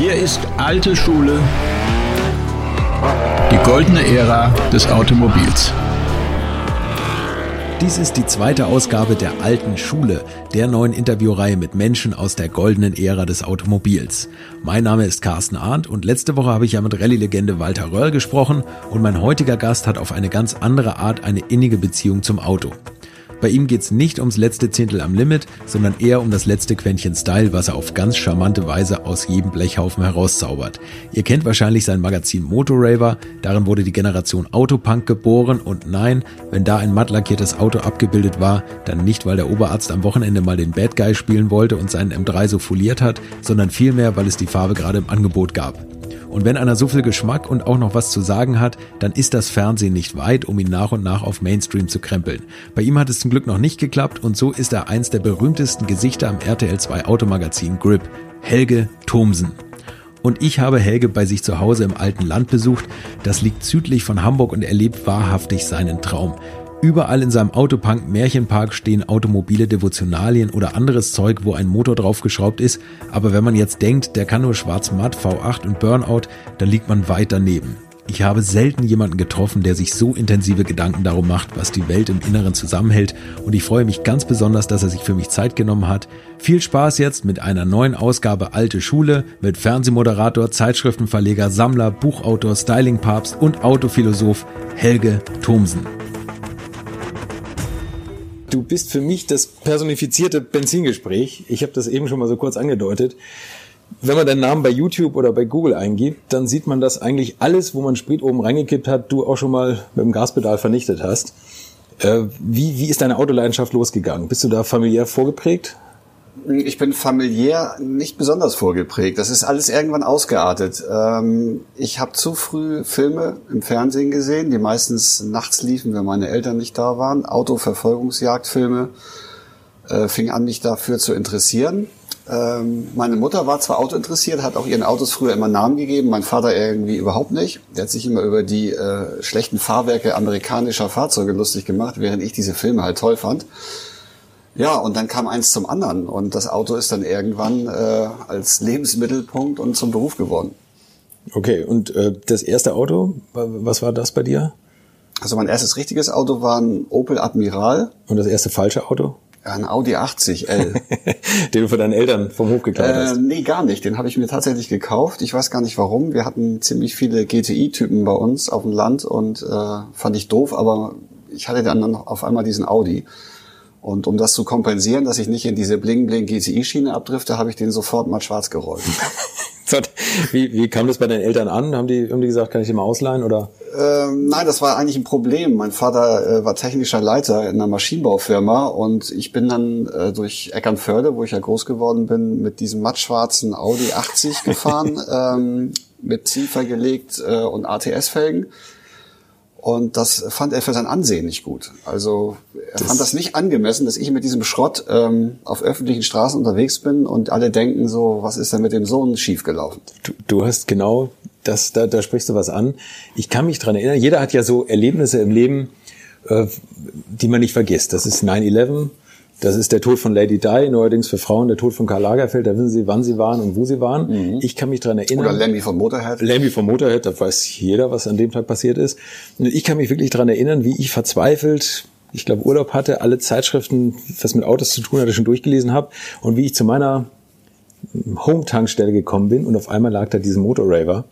Hier ist alte Schule, die goldene Ära des Automobils. Dies ist die zweite Ausgabe der Alten Schule, der neuen Interviewreihe mit Menschen aus der goldenen Ära des Automobils. Mein Name ist Carsten Arndt und letzte Woche habe ich ja mit Rallye-Legende Walter Röhrl gesprochen und mein heutiger Gast hat auf eine ganz andere Art eine innige Beziehung zum Auto. Bei ihm geht's nicht ums letzte Zehntel am Limit, sondern eher um das letzte Quäntchen Style, was er auf ganz charmante Weise aus jedem Blechhaufen herauszaubert. Ihr kennt wahrscheinlich sein Magazin Motorraver, darin wurde die Generation Autopunk geboren und nein, wenn da ein matt lackiertes Auto abgebildet war, dann nicht, weil der Oberarzt am Wochenende mal den Bad Guy spielen wollte und seinen M3 so foliert hat, sondern vielmehr, weil es die Farbe gerade im Angebot gab. Und wenn einer so viel Geschmack und auch noch was zu sagen hat, dann ist das Fernsehen nicht weit, um ihn nach und nach auf Mainstream zu krempeln. Bei ihm hat es zum Glück noch nicht geklappt und so ist er eins der berühmtesten Gesichter am RTL 2 Automagazin Grip, Helge Thomsen. Und ich habe Helge bei sich zu Hause im alten Land besucht. Das liegt südlich von Hamburg und er lebt wahrhaftig seinen Traum. Überall in seinem Autopunk Märchenpark stehen automobile Devotionalien oder anderes Zeug, wo ein Motor draufgeschraubt ist. Aber wenn man jetzt denkt, der kann nur schwarz-matt, V8 und Burnout, dann liegt man weit daneben. Ich habe selten jemanden getroffen, der sich so intensive Gedanken darum macht, was die Welt im Inneren zusammenhält. Und ich freue mich ganz besonders, dass er sich für mich Zeit genommen hat. Viel Spaß jetzt mit einer neuen Ausgabe Alte Schule mit Fernsehmoderator, Zeitschriftenverleger, Sammler, Buchautor, Stylingpapst und Autophilosoph Helge Thomsen. Du bist für mich das personifizierte Benzingespräch. Ich habe das eben schon mal so kurz angedeutet. Wenn man deinen Namen bei YouTube oder bei Google eingibt, dann sieht man, dass eigentlich alles, wo man Sprit oben reingekippt hat, du auch schon mal mit dem Gaspedal vernichtet hast. Äh, wie, wie ist deine Autoleidenschaft losgegangen? Bist du da familiär vorgeprägt? Ich bin familiär nicht besonders vorgeprägt. Das ist alles irgendwann ausgeartet. Ähm, ich habe zu früh Filme im Fernsehen gesehen, die meistens nachts liefen, wenn meine Eltern nicht da waren. Autoverfolgungsjagdfilme äh, fing an, mich dafür zu interessieren. Ähm, meine Mutter war zwar Auto interessiert, hat auch ihren Autos früher immer Namen gegeben, mein Vater irgendwie überhaupt nicht. Der hat sich immer über die äh, schlechten Fahrwerke amerikanischer Fahrzeuge lustig gemacht, während ich diese Filme halt toll fand. Ja, und dann kam eins zum anderen und das Auto ist dann irgendwann äh, als Lebensmittelpunkt und zum Beruf geworden. Okay, und äh, das erste Auto, was war das bei dir? Also mein erstes richtiges Auto war ein Opel Admiral. Und das erste falsche Auto? Ja, ein Audi 80L. Den du von deinen Eltern vom Hof geklaut hast? Äh, nee, gar nicht. Den habe ich mir tatsächlich gekauft. Ich weiß gar nicht warum. Wir hatten ziemlich viele GTI-Typen bei uns auf dem Land und äh, fand ich doof, aber ich hatte dann auf einmal diesen Audi. Und um das zu kompensieren, dass ich nicht in diese Bling-Bling-GCI-Schiene abdrifte, habe ich den sofort mal schwarz gerollt. wie, wie kam das bei deinen Eltern an? Haben die, haben die gesagt, kann ich den mal ausleihen oder? Ähm, nein, das war eigentlich ein Problem. Mein Vater äh, war technischer Leiter in einer Maschinenbaufirma und ich bin dann äh, durch Eckernförde, wo ich ja groß geworden bin, mit diesem mattschwarzen Audi 80 gefahren, ähm, mit Ziefer gelegt äh, und ATS-Felgen. Und das fand er für sein Ansehen nicht gut. Also er das fand das nicht angemessen, dass ich mit diesem Schrott ähm, auf öffentlichen Straßen unterwegs bin und alle denken so, was ist denn mit dem Sohn schiefgelaufen? Du, du hast genau das, da, da sprichst du was an. Ich kann mich dran erinnern, jeder hat ja so Erlebnisse im Leben, äh, die man nicht vergisst. Das ist 9-11, das ist der Tod von Lady Di, neuerdings für Frauen der Tod von Karl Lagerfeld. Da wissen Sie, wann Sie waren und wo Sie waren. Mhm. Ich kann mich dran erinnern. Oder Lemmy von Motorhead. Lemmy von Motorhead, da weiß jeder, was an dem Tag passiert ist. Und ich kann mich wirklich dran erinnern, wie ich verzweifelt, ich glaube Urlaub hatte, alle Zeitschriften, was mit Autos zu tun hatte, schon durchgelesen habe und wie ich zu meiner Home-Tankstelle gekommen bin und auf einmal lag da diesen Motorraver.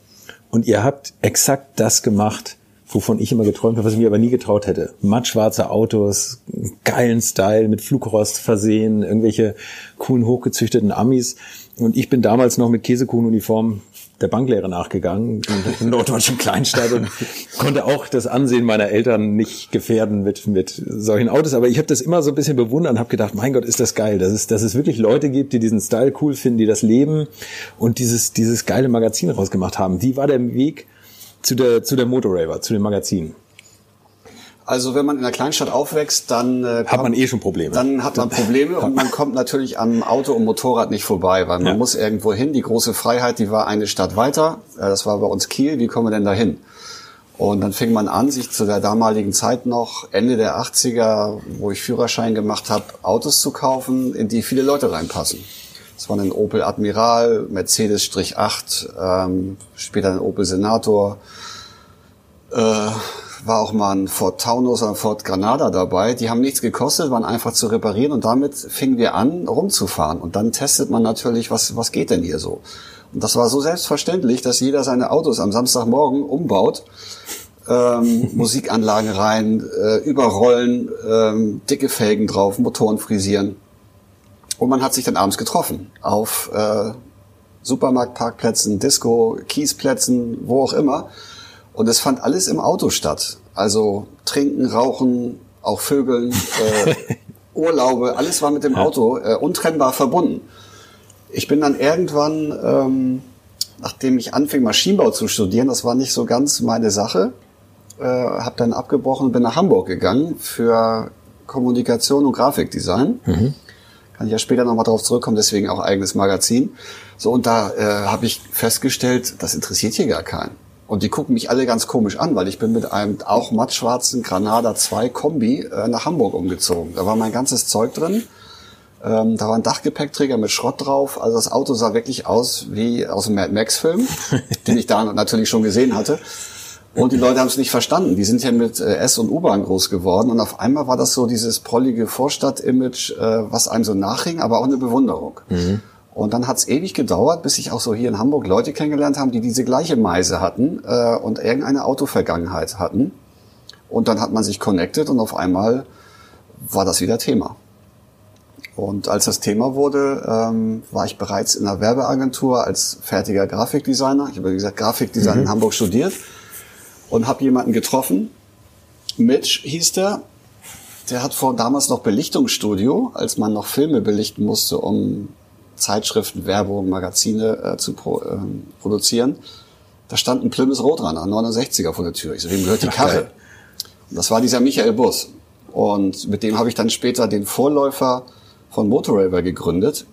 Und ihr habt exakt das gemacht, wovon ich immer geträumt habe, was ich mir aber nie getraut hätte. Mattschwarze Autos, geilen Style, mit Flugrost versehen, irgendwelche coolen, hochgezüchteten Amis. Und ich bin damals noch mit Käsekuchenuniform der Banklehre nachgegangen in der norddeutschen Kleinstadt und konnte auch das Ansehen meiner Eltern nicht gefährden mit, mit solchen Autos. Aber ich habe das immer so ein bisschen bewundert und habe gedacht, mein Gott, ist das geil, dass es, dass es wirklich Leute gibt, die diesen Style cool finden, die das leben und dieses, dieses geile Magazin rausgemacht haben. Wie war der Weg zu der, zu der Motorraver, zu dem Magazin? Also wenn man in der Kleinstadt aufwächst, dann äh, hat man eh schon Probleme. Dann hat man Probleme und man kommt natürlich am Auto und Motorrad nicht vorbei, weil man ja. muss irgendwo hin. Die große Freiheit, die war eine Stadt weiter. Äh, das war bei uns Kiel. Wie kommen wir denn da hin? Und dann fing man an, sich zu der damaligen Zeit noch, Ende der 80er, wo ich Führerschein gemacht habe, Autos zu kaufen, in die viele Leute reinpassen. Das war ein Opel Admiral, Mercedes-8, ähm, später ein Opel Senator. Äh, war auch mal ein Ford Taunus oder ein Ford Granada dabei. Die haben nichts gekostet, waren einfach zu reparieren und damit fingen wir an, rumzufahren. Und dann testet man natürlich, was, was geht denn hier so? Und das war so selbstverständlich, dass jeder seine Autos am Samstagmorgen umbaut, ähm, Musikanlagen rein, äh, überrollen, ähm, dicke Felgen drauf, Motoren frisieren. Und man hat sich dann abends getroffen auf äh, Supermarktparkplätzen, Disco, Kiesplätzen, wo auch immer. Und es fand alles im Auto statt. Also trinken, rauchen, auch Vögeln, äh, Urlaube, alles war mit dem Auto äh, untrennbar verbunden. Ich bin dann irgendwann, ähm, nachdem ich anfing, Maschinenbau zu studieren, das war nicht so ganz meine Sache, äh, habe dann abgebrochen und bin nach Hamburg gegangen für Kommunikation und Grafikdesign. Mhm. Kann ich ja später nochmal drauf zurückkommen, deswegen auch eigenes Magazin. So, und da äh, habe ich festgestellt, das interessiert hier gar keinen. Und die gucken mich alle ganz komisch an, weil ich bin mit einem auch mattschwarzen Granada 2 Kombi äh, nach Hamburg umgezogen. Da war mein ganzes Zeug drin. Ähm, da war ein Dachgepäckträger mit Schrott drauf. Also das Auto sah wirklich aus wie aus einem Mad Max-Film, den ich da natürlich schon gesehen hatte. Und die Leute haben es nicht verstanden. Die sind ja mit äh, S- und U-Bahn groß geworden. Und auf einmal war das so dieses prollige Vorstadt-Image, äh, was einem so nachhing, aber auch eine Bewunderung. Mhm. Und dann hat es ewig gedauert, bis ich auch so hier in Hamburg Leute kennengelernt haben, die diese gleiche Meise hatten äh, und irgendeine Autovergangenheit hatten. Und dann hat man sich connected und auf einmal war das wieder Thema. Und als das Thema wurde, ähm, war ich bereits in einer Werbeagentur als fertiger Grafikdesigner. Ich habe, wie gesagt, Grafikdesign mhm. in Hamburg studiert und habe jemanden getroffen. Mitch hieß der. Der hat vor damals noch Belichtungsstudio, als man noch Filme belichten musste, um Zeitschriften, Werbung, Magazine äh, zu pro, ähm, produzieren. Da stand ein Plymouth Roadrunner, 69er vor der Tür. Ich so, wem gehört die Karre? Und das war dieser Michael Bus. Und mit dem habe ich dann später den Vorläufer von Motorraver gegründet.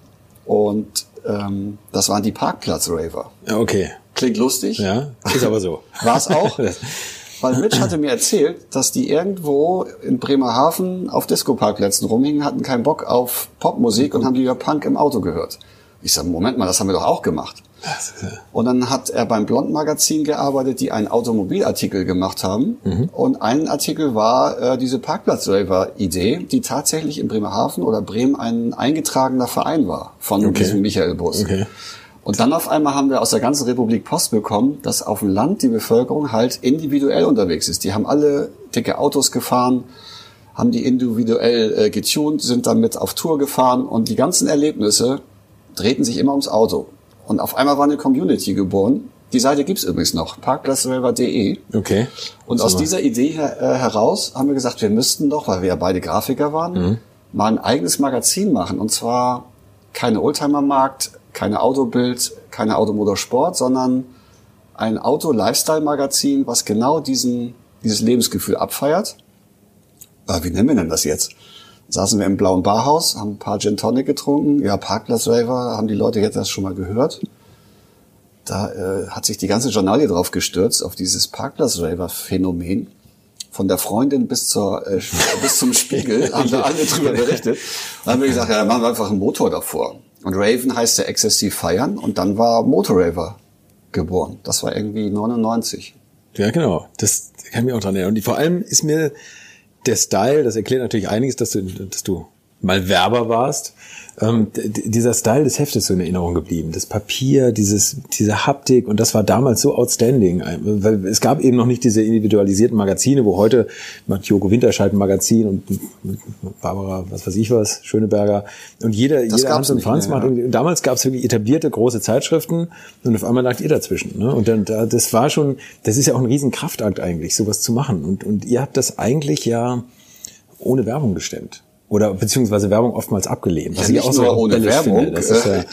Und ähm, das waren die Parkplatz-Raver. Ja, okay. Klingt lustig. Ja, ist aber so. War es auch. Weil Mitch hatte mir erzählt, dass die irgendwo in Bremerhaven auf Disco-Parkplätzen rumhingen, hatten keinen Bock auf Popmusik und haben lieber Punk im Auto gehört. Ich sage, Moment mal, das haben wir doch auch gemacht. Und dann hat er beim Blond-Magazin gearbeitet, die einen Automobilartikel gemacht haben. Mhm. Und ein Artikel war äh, diese Parkplatz-Raver-Idee, die tatsächlich in Bremerhaven oder Bremen ein eingetragener Verein war von okay. diesem Michael Bus. Okay. Und dann auf einmal haben wir aus der ganzen Republik Post bekommen, dass auf dem Land die Bevölkerung halt individuell unterwegs ist. Die haben alle dicke Autos gefahren, haben die individuell äh, getuned, sind damit auf Tour gefahren und die ganzen Erlebnisse drehten sich immer ums Auto. Und auf einmal war eine Community geboren. Die Seite gibt's übrigens noch, parkplatzraver.de. Okay. Und aus dieser Idee her, äh, heraus haben wir gesagt, wir müssten doch, weil wir ja beide Grafiker waren, mhm. mal ein eigenes Magazin machen. Und zwar keine Oldtimer-Markt, keine Autobild, keine Automotorsport, sondern ein Auto-Lifestyle-Magazin, was genau diesen, dieses Lebensgefühl abfeiert. Äh, wie nennen wir denn das jetzt? Saßen wir im blauen Barhaus, haben ein paar Gin Tonic getrunken. Ja, Parkplatz-Raver, haben die Leute jetzt das schon mal gehört. Da äh, hat sich die ganze Journalie drauf gestürzt, auf dieses Parkplatz-Raver-Phänomen. Von der Freundin bis, zur, äh, bis zum Spiegel haben da alle drüber berichtet. Dann haben wir gesagt, ja, dann machen wir einfach einen Motor davor. Und Raven heißt ja exzessiv feiern und dann war Motorraver geboren. Das war irgendwie 99. Ja, genau. Das kann ich mir auch dran erinnern. Und vor allem ist mir der Style, das erklärt natürlich einiges, dass du, dass du mal Werber warst ähm, dieser Style des Heftes so in Erinnerung geblieben. Das Papier, dieses, diese Haptik und das war damals so outstanding, weil es gab eben noch nicht diese individualisierten Magazine, wo heute macht Joko Winterscheid ein Magazin und Barbara, was weiß ich was, Schöneberger und jeder, das jeder Hans und Franz macht. Ja. Damals gab es wirklich etablierte große Zeitschriften und auf einmal lag ihr dazwischen. Ne? Und dann, das war schon, das ist ja auch ein Riesenkraftakt eigentlich, sowas zu machen. Und, und ihr habt das eigentlich ja ohne Werbung gestemmt oder beziehungsweise Werbung oftmals abgelehnt. Was ja, ich auch so ohne Werbung. Ist ja,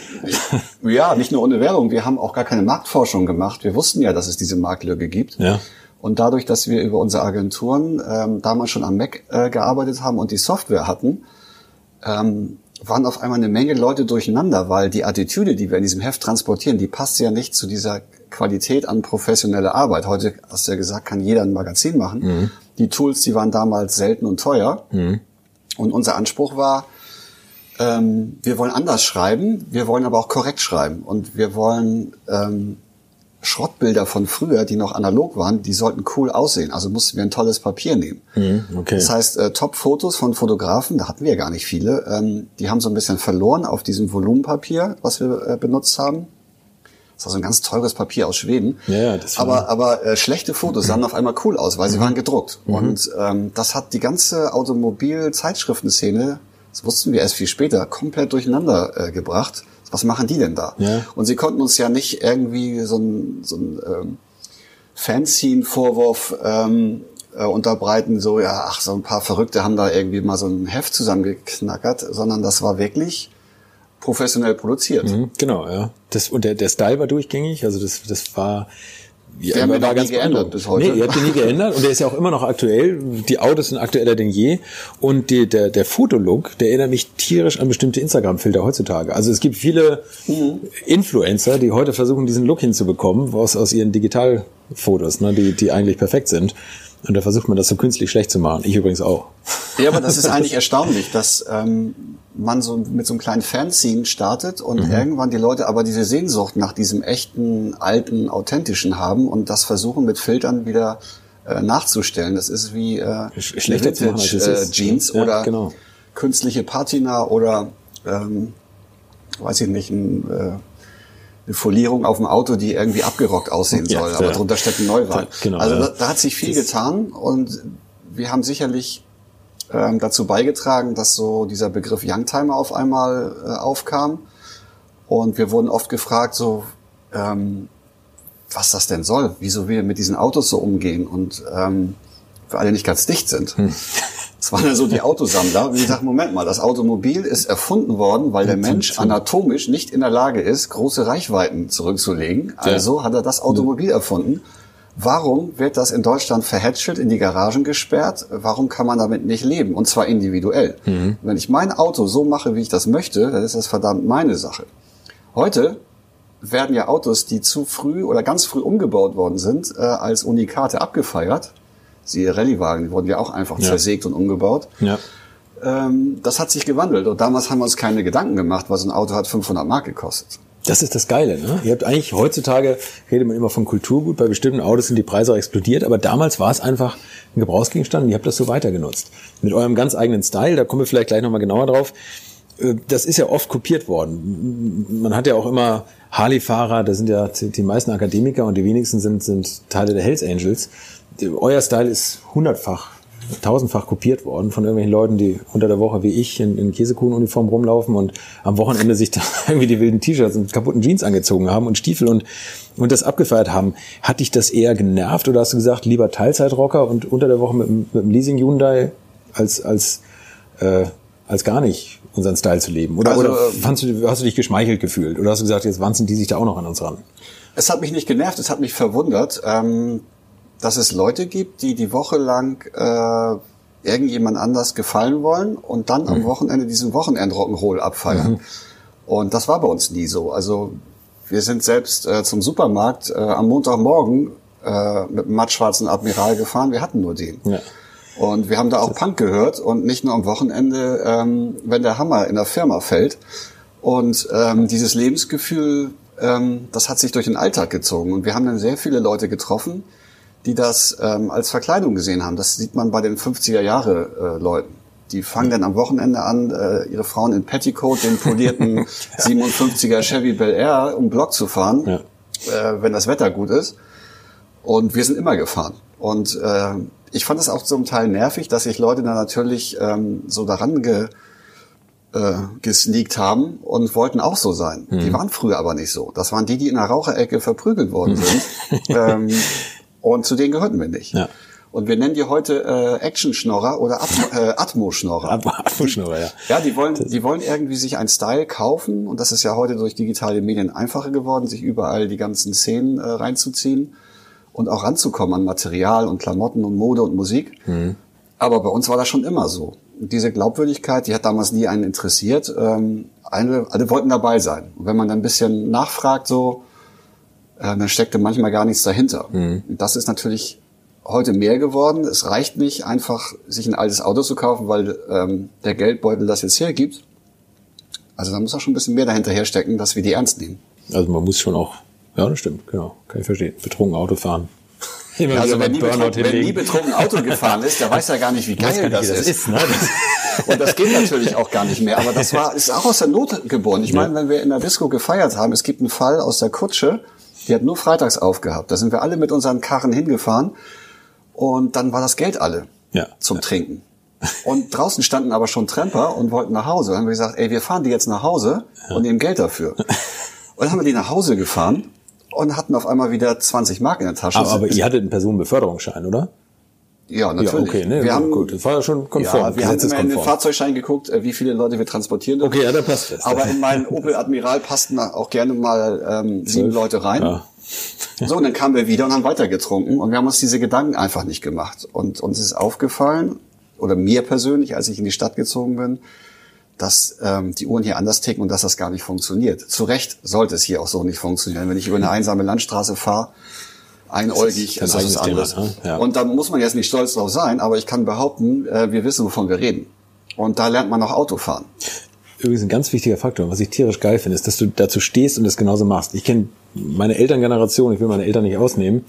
ja, nicht nur ohne Werbung. Wir haben auch gar keine Marktforschung gemacht. Wir wussten ja, dass es diese Marktlücke gibt. Ja. Und dadurch, dass wir über unsere Agenturen ähm, damals schon am Mac äh, gearbeitet haben und die Software hatten, ähm, waren auf einmal eine Menge Leute durcheinander, weil die Attitüde, die wir in diesem Heft transportieren, die passt ja nicht zu dieser Qualität an professioneller Arbeit. Heute, hast du ja gesagt, kann jeder ein Magazin machen. Mhm. Die Tools, die waren damals selten und teuer. Mhm. Und unser Anspruch war, ähm, wir wollen anders schreiben, wir wollen aber auch korrekt schreiben und wir wollen ähm, Schrottbilder von früher, die noch analog waren, die sollten cool aussehen. Also mussten wir ein tolles Papier nehmen. Mhm, okay. Das heißt, äh, Top-Fotos von Fotografen, da hatten wir ja gar nicht viele, ähm, die haben so ein bisschen verloren auf diesem Volumenpapier, was wir äh, benutzt haben. Das war so ein ganz teures Papier aus Schweden. Ja, das aber aber äh, schlechte Fotos sahen auf einmal cool aus, weil Mhm. sie waren gedruckt. Und ähm, das hat die ganze Automobil-Zeitschriftenszene, das wussten wir erst viel später, komplett durcheinander äh, gebracht. Was machen die denn da? Ja. Und sie konnten uns ja nicht irgendwie so ein, so ein ähm, Fanzine-Vorwurf ähm, äh, unterbreiten, so, ja, ach, so ein paar Verrückte haben da irgendwie mal so ein Heft zusammengeknackert, sondern das war wirklich professionell produziert. Mhm, Genau, ja. Das, und der, der Style war durchgängig, also das, das war. Ja, haben war nie geändert bis heute. Nee, ihr habt ihn nie geändert und der ist ja auch immer noch aktuell. Die Autos sind aktueller denn je. Und die, der, der Fotolook, der erinnert mich tierisch an bestimmte Instagram-Filter heutzutage. Also es gibt viele Mhm. Influencer, die heute versuchen, diesen Look hinzubekommen, aus, aus ihren Digitalfotos, ne, die, die eigentlich perfekt sind. Und da versucht man das so künstlich schlecht zu machen. Ich übrigens auch. Ja, aber das ist eigentlich erstaunlich, dass ähm, man so mit so einem kleinen Fanzine startet und Mhm. irgendwann die Leute aber diese Sehnsucht nach diesem echten, alten, authentischen haben und das versuchen mit Filtern wieder äh, nachzustellen. Das ist wie äh, Sch- schlechter zu machen, als es äh. Jeans Ja, oder genau. künstliche Patina oder ähm, weiß ich nicht, ein, äh, eine Folierung auf dem Auto, die irgendwie abgerockt aussehen Ja, soll, aber ja. drunter steckt ein Neuwagen. Genau, also ja. da, da hat sich viel getan und wir haben sicherlich ähm, dazu beigetragen, dass so dieser Begriff Youngtimer auf einmal äh, aufkam. Und wir wurden oft gefragt, so, ähm, was das denn soll, wieso wir mit diesen Autos so umgehen und ähm, wir alle nicht ganz dicht sind. Das waren ja so die Autosammler. Und ich sage, Moment mal, das Automobil ist erfunden worden, weil der Mensch anatomisch nicht in der Lage ist, große Reichweiten zurückzulegen. Also hat er das Automobil erfunden. Warum wird das in Deutschland verhätschelt, in die Garagen gesperrt? Warum kann man damit nicht leben? Und zwar individuell. Wenn ich mein Auto so mache, wie ich das möchte, dann ist das verdammt meine Sache. Heute werden ja Autos, die zu früh oder ganz früh umgebaut worden sind, äh, als Unikate abgefeiert. Siehe Rallyewagen, die wurden ja auch einfach Ja. zersägt und umgebaut. Ja. Ähm, das hat sich gewandelt und damals haben wir uns keine Gedanken gemacht, weil so ein Auto hat 500 Mark gekostet. Das ist das Geile, ne? Ihr habt eigentlich heutzutage redet man immer von Kulturgut, bei bestimmten Autos sind die Preise auch explodiert, aber damals war es einfach ein Gebrauchsgegenstand und ihr habt das so weiter genutzt. Mit eurem ganz eigenen Style, da kommen wir vielleicht gleich nochmal genauer drauf. Äh, Das ist ja oft kopiert worden. Man hat ja auch immer Harley-Fahrer, da sind ja die meisten Akademiker und die wenigsten sind, sind Teile der Hells Angels. Euer Style ist hundertfach, tausendfach kopiert worden von irgendwelchen Leuten, die unter der Woche wie ich in, in Käsekuchenuniform rumlaufen und am Wochenende sich da irgendwie die wilden T-Shirts und kaputten Jeans angezogen haben und Stiefel und, und das abgefeiert haben. Hat dich das eher genervt oder hast du gesagt, lieber Teilzeitrocker und unter der Woche mit, dem- mit dem Leasing Hyundai als, als, äh, als gar nicht unseren Style zu leben? Oder, Also, oder ähm, fandst du, hast du dich geschmeichelt gefühlt? Oder hast du gesagt, jetzt wanzen die sich da auch noch an uns ran? Es hat mich nicht genervt, es hat mich verwundert, ähm, dass es Leute gibt, die die Woche lang äh, irgendjemand anders gefallen wollen und dann am Wochenende diesen Wochenend-Rock'n'Roll abfeiern. Und das war bei uns nie so. Also wir sind selbst äh, zum Supermarkt äh, am Montagmorgen äh, mit einem mattschwarzen Admiral gefahren. Wir hatten nur den. Ja. Und wir haben da auch Punk gehört und nicht nur am Wochenende, ähm, wenn der Hammer in der Firma fällt. Und ähm, dieses Lebensgefühl, ähm, das hat sich durch den Alltag gezogen. Und wir haben dann sehr viele Leute getroffen, die das ähm, als Verkleidung gesehen haben. Das sieht man bei den 50er Jahre äh, Leuten. Die fangen dann am Wochenende an, äh, ihre Frauen in Petticoat, den polierten 57er Chevy Bel Air um Block zu fahren, Ja. äh, wenn das Wetter gut ist. Und wir sind immer gefahren. Und äh, ich fand es auch zum Teil nervig, dass sich Leute dann natürlich ähm, so daran ge, äh, gesneakt haben und wollten auch so sein. Mhm. Die waren früher aber nicht so. Das waren die, die in der Raucherecke verprügelt worden sind. ähm, und zu denen gehörten wir nicht. Ja. Und wir nennen die heute äh, Action-Schnorrer oder Atmo, äh, Atmo-Schnorrer. Abschnurrer, ja. Ja, die wollen, die wollen irgendwie sich einen Style kaufen und das ist ja heute durch digitale Medien einfacher geworden, sich überall die ganzen Szenen äh, reinzuziehen und auch ranzukommen an Material und Klamotten und Mode und Musik. Aber bei uns war das schon immer so. Und diese Glaubwürdigkeit, die hat damals nie einen interessiert. Ähm, alle, alle wollten dabei sein. Und wenn man dann ein bisschen nachfragt, so, äh, dann steckte manchmal gar nichts dahinter. Und das ist natürlich heute mehr geworden. Es reicht nicht, einfach sich ein altes Auto zu kaufen, weil ähm, der Geldbeutel das jetzt hergibt. Also da muss auch schon ein bisschen mehr dahinter herstecken, dass wir die ernst nehmen. Also man muss schon auch, ja, das stimmt, genau, kann ich verstehen. Betrunken Auto fahren. Immer also wenn nie, betrunken, wenn nie betrunken Auto gefahren ist, der weiß ja gar nicht, wie geil nicht, das, das, ist. ne? Und das geht natürlich auch gar nicht mehr. Aber das war ist auch aus der Not geboren. Ich meine, wenn wir in der Disco gefeiert haben, es gibt einen Fall aus der Kutsche, die hat nur freitags aufgehabt. Da sind wir alle mit unseren Karren hingefahren und dann war das Geld alle ja. zum Trinken. Und draußen standen aber schon Tramper und wollten nach Hause. Dann haben wir gesagt, ey, wir fahren die jetzt nach Hause ja. und nehmen Geld dafür. Und dann haben wir die nach Hause gefahren und hatten auf einmal wieder 20 Mark in der Tasche. Aber, aber ihr hattet einen Personenbeförderungsschein, oder? Ja, natürlich. Ja, okay, ne, wir haben, gut, das war ja schon konform. Ja, wir haben immer in den Fahrzeugschein geguckt, äh, wie viele Leute wir transportieren dürfen. Okay, ja, da passt das. Aber in meinen Opel Admiral passten auch gerne mal ähm, sieben Leute rein. Ja. So, und dann kamen wir wieder und haben weitergetrunken und wir haben uns diese Gedanken einfach nicht gemacht. Und uns ist aufgefallen, oder mir persönlich, als ich in die Stadt gezogen bin, dass ähm, die Uhren hier anders ticken und dass das gar nicht funktioniert. Zu Recht sollte es hier auch so nicht funktionieren. Wenn ich über eine einsame Landstraße fahre, einäugig, das ist, das ist was anderes. Thema, ne? ja. Und da muss man jetzt nicht stolz drauf sein, aber ich kann behaupten, äh, wir wissen, wovon wir reden. Und da lernt man auch Autofahren. Übrigens ein ganz wichtiger Faktor, was ich tierisch geil finde, ist, dass du dazu stehst und das genauso machst. Ich kenne meine Elterngeneration, ich will meine Eltern nicht ausnehmen,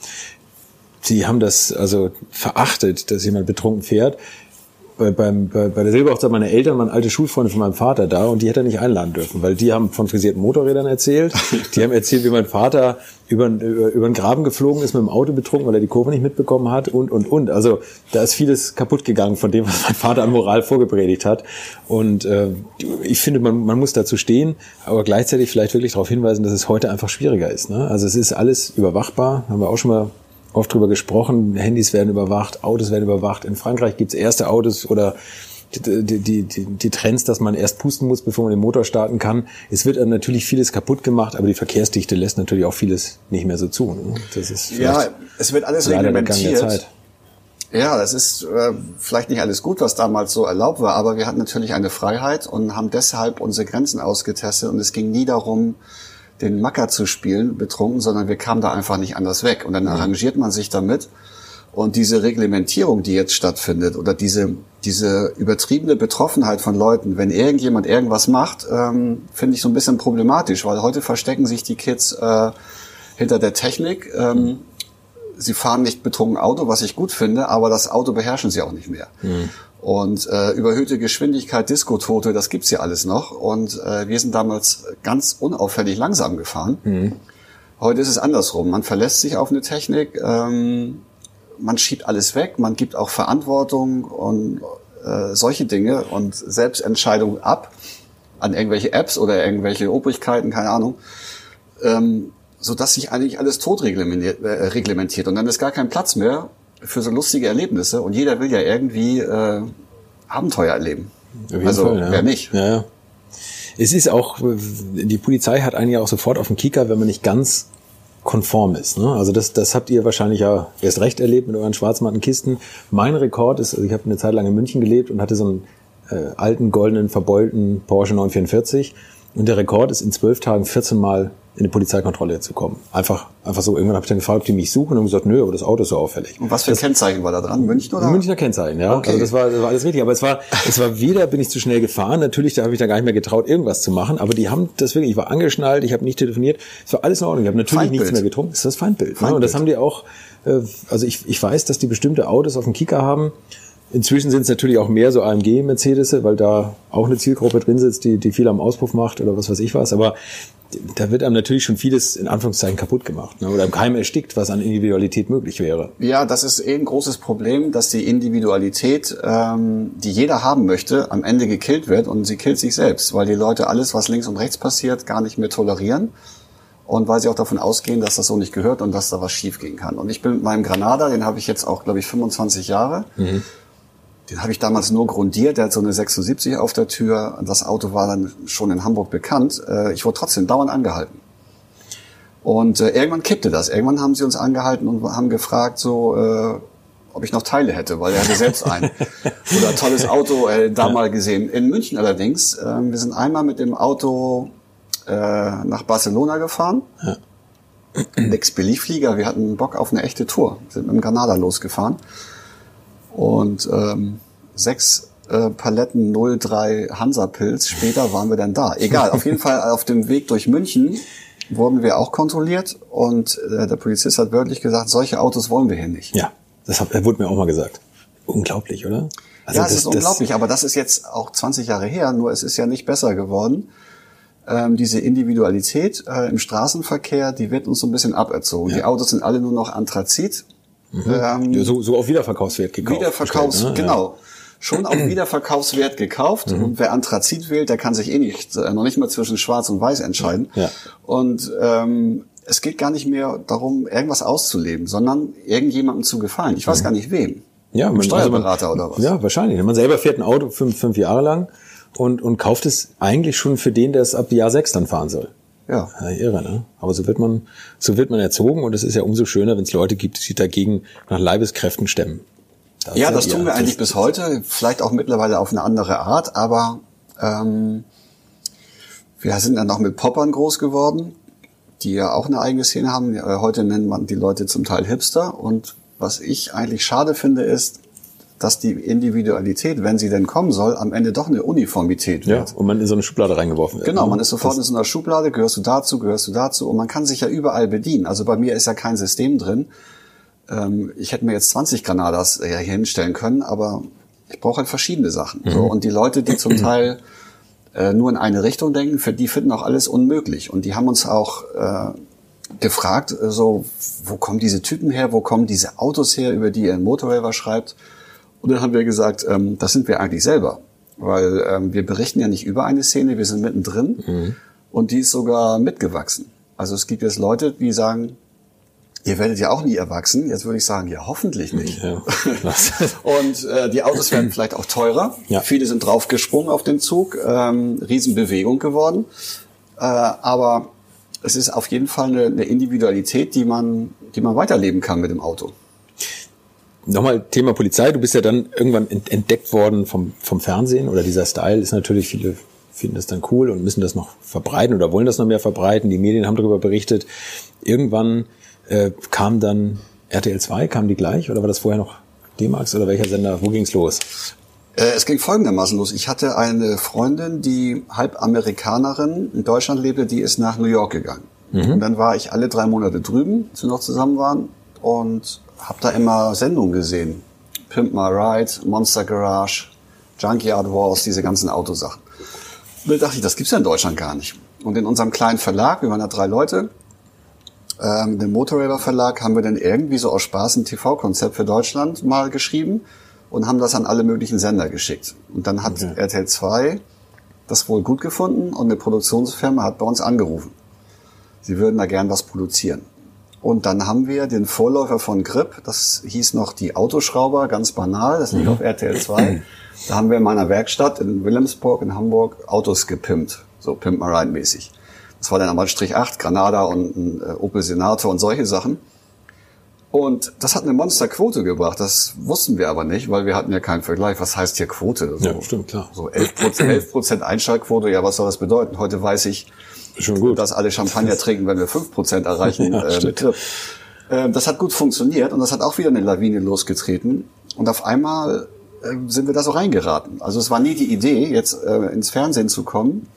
die haben das also verachtet, dass jemand betrunken fährt bei, beim, bei, bei der Silberhochzeit meiner Eltern waren alte Schulfreunde von meinem Vater da und die hätte er nicht einladen dürfen, weil die haben von frisierten Motorrädern erzählt. Die haben erzählt, wie mein Vater über, über, über den Graben geflogen ist mit dem Auto betrunken, weil er die Kurve nicht mitbekommen hat und, und, und. Also da ist vieles kaputt gegangen von dem, was mein Vater an Moral vorgepredigt hat. Und äh, ich finde, man, man muss dazu stehen, aber gleichzeitig vielleicht wirklich darauf hinweisen, dass es heute einfach schwieriger ist. Ne? Also es ist alles überwachbar, haben wir auch schon mal oft drüber gesprochen, Handys werden überwacht, Autos werden überwacht. In Frankreich gibt's erste Autos oder die, die, die, die Trends, dass man erst pusten muss, bevor man den Motor starten kann. Es wird natürlich vieles kaputt gemacht, aber die Verkehrsdichte lässt natürlich auch vieles nicht mehr so zu. Ne? Das ist ja, es wird alles reglementiert. Ja, das ist äh, vielleicht nicht alles gut, was damals so erlaubt war, aber wir hatten natürlich eine Freiheit und haben deshalb unsere Grenzen ausgetestet und es ging nie darum, den Macker zu spielen, betrunken, sondern wir kamen da einfach nicht anders weg. Und dann arrangiert man sich damit. Und diese Reglementierung, die jetzt stattfindet, oder diese, diese übertriebene Betroffenheit von Leuten, wenn irgendjemand irgendwas macht, ähm, finde ich so ein bisschen problematisch, weil heute verstecken sich die Kids äh, hinter der Technik. Ähm, sie fahren nicht betrunken Auto, was ich gut finde, aber das Auto beherrschen sie auch nicht mehr. Mhm. Und äh, überhöhte Geschwindigkeit, Diskotote, das gibt's ja alles noch. Und äh, wir sind damals ganz unauffällig langsam gefahren. Mhm. Heute ist es andersrum. Man verlässt sich auf eine Technik, ähm, man schiebt alles weg, man gibt auch Verantwortung und äh, solche Dinge und Selbstentscheidung ab an irgendwelche Apps oder irgendwelche Obrigkeiten, keine Ahnung. Ähm, so dass sich eigentlich alles tot reglementiert, äh, reglementiert. Und dann ist gar kein Platz mehr für so lustige Erlebnisse und jeder will ja irgendwie äh, Abenteuer erleben. also Fall, ja. wer nicht? Ja, ja. Es ist auch, die Polizei hat einen ja auch sofort auf den Kicker, wenn man nicht ganz konform ist. Ne? Also das, das habt ihr wahrscheinlich ja erst recht erlebt mit euren schwarzmatten Kisten. Mein Rekord ist, also ich habe eine Zeit lang in München gelebt und hatte so einen äh, alten, goldenen, verbeulten Porsche 944 und der Rekord ist in zwölf Tagen 14 Mal in eine Polizeikontrolle zu kommen. Einfach, einfach so. Irgendwann habe ich dann gefragt, ob die mich suchen und haben gesagt, nö, aber das Auto ist so auffällig. Und was für das, Kennzeichen war da dran? München oder? Münchner Kennzeichen, ja. Okay. Also das war, das war alles richtig. Aber es war, es war weder bin ich zu schnell gefahren. Natürlich, da habe ich dann gar nicht mehr getraut, irgendwas zu machen. Aber die haben das wirklich. Ich war angeschnallt, ich habe nicht telefoniert. Es war alles in Ordnung. Ich habe natürlich Feindbild. nichts mehr getrunken. Das ist das Feindbild. Feindbild. Ne? Und das haben die auch. Äh, also ich, ich weiß, dass die bestimmte Autos auf dem Kicker haben Inzwischen sind es natürlich auch mehr so AMG-Mercedes, weil da auch eine Zielgruppe drin sitzt, die, die viel am Auspuff macht oder was weiß ich was. Aber da wird einem natürlich schon vieles in Anführungszeichen kaputt gemacht ne? oder im Keim erstickt, was an Individualität möglich wäre. Ja, das ist eh ein großes Problem, dass die Individualität, ähm, die jeder haben möchte, am Ende gekillt wird und sie killt sich selbst, weil die Leute alles, was links und rechts passiert, gar nicht mehr tolerieren und weil sie auch davon ausgehen, dass das so nicht gehört und dass da was schiefgehen kann. Und ich bin mit meinem Granada, den habe ich jetzt auch, glaube ich, 25 Jahre. Mhm den habe ich damals nur grundiert. Der hat so eine 76 auf der Tür. Das Auto war dann schon in Hamburg bekannt. Äh, ich wurde trotzdem dauernd angehalten. Und äh, irgendwann kippte das. Irgendwann haben sie uns angehalten und haben gefragt, so, äh, ob ich noch Teile hätte, weil er hatte selbst ein. Oder tolles Auto äh, da mal gesehen. In München allerdings, äh, wir sind einmal mit dem Auto äh, nach Barcelona gefahren. Ja. Nix Billigflieger, wir hatten Bock auf eine echte Tour. Sind mit dem Granada losgefahren. Und ähm, sechs äh, Paletten 03 Hansapilz. Später waren wir dann da. Egal, auf jeden Fall auf dem Weg durch München wurden wir auch kontrolliert und äh, der Polizist hat wörtlich gesagt, solche Autos wollen wir hier nicht. Ja, das hat, wurde mir auch mal gesagt. Unglaublich, oder? Also ja, es das, ist unglaublich, aber das ist jetzt auch 20 Jahre her, nur es ist ja nicht besser geworden. Ähm, diese Individualität äh, im Straßenverkehr, die wird uns so ein bisschen aberzogen. Ja. Die Autos sind alle nur noch Anthrazit. Mhm. Ähm, so, so auf Wiederverkaufswert gekauft. Wiederverkaufs, ne? genau. Ja schon auf Wiederverkaufswert gekauft. Mhm. Und wer Anthrazit wählt, der kann sich eh nicht, äh, noch nicht mal zwischen Schwarz und Weiß entscheiden. Ja. Und ähm, es geht gar nicht mehr darum, irgendwas auszuleben, sondern irgendjemandem zu gefallen. Ich weiß mhm. gar nicht wem. Ja, ein Steuerberater also man, oder was? Ja, wahrscheinlich. Man selber fährt ein Auto fünf, fünf Jahre lang und, und kauft es eigentlich schon für den, der es ab Jahr sechs dann fahren soll. Ja. ja. Irre, ne? Aber so wird man, so wird man erzogen und es ist ja umso schöner, wenn es Leute gibt, die sich dagegen nach Leibeskräften stemmen. Das ja, das tun wir eigentlich bis heute, vielleicht auch mittlerweile auf eine andere Art, aber ähm, wir sind dann auch mit Poppern groß geworden, die ja auch eine eigene Szene haben. Heute nennt man die Leute zum Teil Hipster und was ich eigentlich schade finde, ist, dass die Individualität, wenn sie denn kommen soll, am Ende doch eine Uniformität wird. Ja, und man in so eine Schublade reingeworfen wird. Genau, man ist sofort das in so einer Schublade, gehörst du dazu, gehörst du dazu und man kann sich ja überall bedienen. Also bei mir ist ja kein System drin, ähm, ich hätte mir jetzt 20 Granadas äh, hier hinstellen können, aber ich brauche halt verschiedene Sachen. Mhm. So, und die Leute, die zum Teil äh, nur in eine Richtung denken, für die finden auch alles unmöglich. Und die haben uns auch äh, gefragt, so, wo kommen diese Typen her, wo kommen diese Autos her, über die ihr ein Motorraver schreibt. Und dann haben wir gesagt, ähm, das sind wir eigentlich selber. Weil ähm, wir berichten ja nicht über eine Szene, wir sind mittendrin mhm. und die ist sogar mitgewachsen. Also es gibt jetzt Leute, die sagen, Ihr werdet ja auch nie erwachsen. Jetzt würde ich sagen, ja, hoffentlich nicht. Ja. und äh, die Autos werden vielleicht auch teurer. Ja. Viele sind draufgesprungen auf den Zug. Ähm, Riesenbewegung geworden. Äh, aber es ist auf jeden Fall eine, eine Individualität, die man, die man weiterleben kann mit dem Auto. Nochmal Thema Polizei. Du bist ja dann irgendwann entdeckt worden vom, vom Fernsehen oder dieser Style ist natürlich viele finden das dann cool und müssen das noch verbreiten oder wollen das noch mehr verbreiten. Die Medien haben darüber berichtet. Irgendwann äh, kam dann RTL 2, kam die gleich oder war das vorher noch D-Max oder welcher Sender? Wo ging's los? Äh, es ging folgendermaßen los. Ich hatte eine Freundin, die halb Amerikanerin in Deutschland lebte, die ist nach New York gegangen. Mhm. Und dann war ich alle drei Monate drüben, als wir noch zusammen waren, und habe da immer Sendungen gesehen. Pimp My Ride, Monster Garage, Junkyard Wars, diese ganzen Autosachen. Und da dachte ich, das gibt's ja in Deutschland gar nicht. Und in unserem kleinen Verlag, wir waren da drei Leute, ähm, den Motorradar Verlag haben wir dann irgendwie so aus Spaß ein TV-Konzept für Deutschland mal geschrieben und haben das an alle möglichen Sender geschickt. Und dann hat okay. RTL 2 das wohl gut gefunden und eine Produktionsfirma hat bei uns angerufen. Sie würden da gern was produzieren. Und dann haben wir den Vorläufer von Grip, das hieß noch die Autoschrauber, ganz banal, das liegt mhm. auf RTL 2. Da haben wir in meiner Werkstatt in Wilhelmsburg in Hamburg Autos gepimpt, so Pimp Marine mäßig. Das war dann einmal Strich 8, Granada und ein äh, Opel Senator und solche Sachen. Und das hat eine Monsterquote gebracht. Das wussten wir aber nicht, weil wir hatten ja keinen Vergleich. Was heißt hier Quote? So, ja, stimmt, klar. So 11 Prozent, 11 Prozent Einschaltquote. Ja, was soll das bedeuten? Heute weiß ich, Schon gut. dass alle Champagner trinken, wenn wir 5 Prozent erreichen ja, äh. Äh, das hat gut funktioniert und das hat auch wieder eine Lawine losgetreten. Und auf einmal äh, sind wir da so reingeraten. Also es war nie die Idee, jetzt äh, ins Fernsehen zu kommen,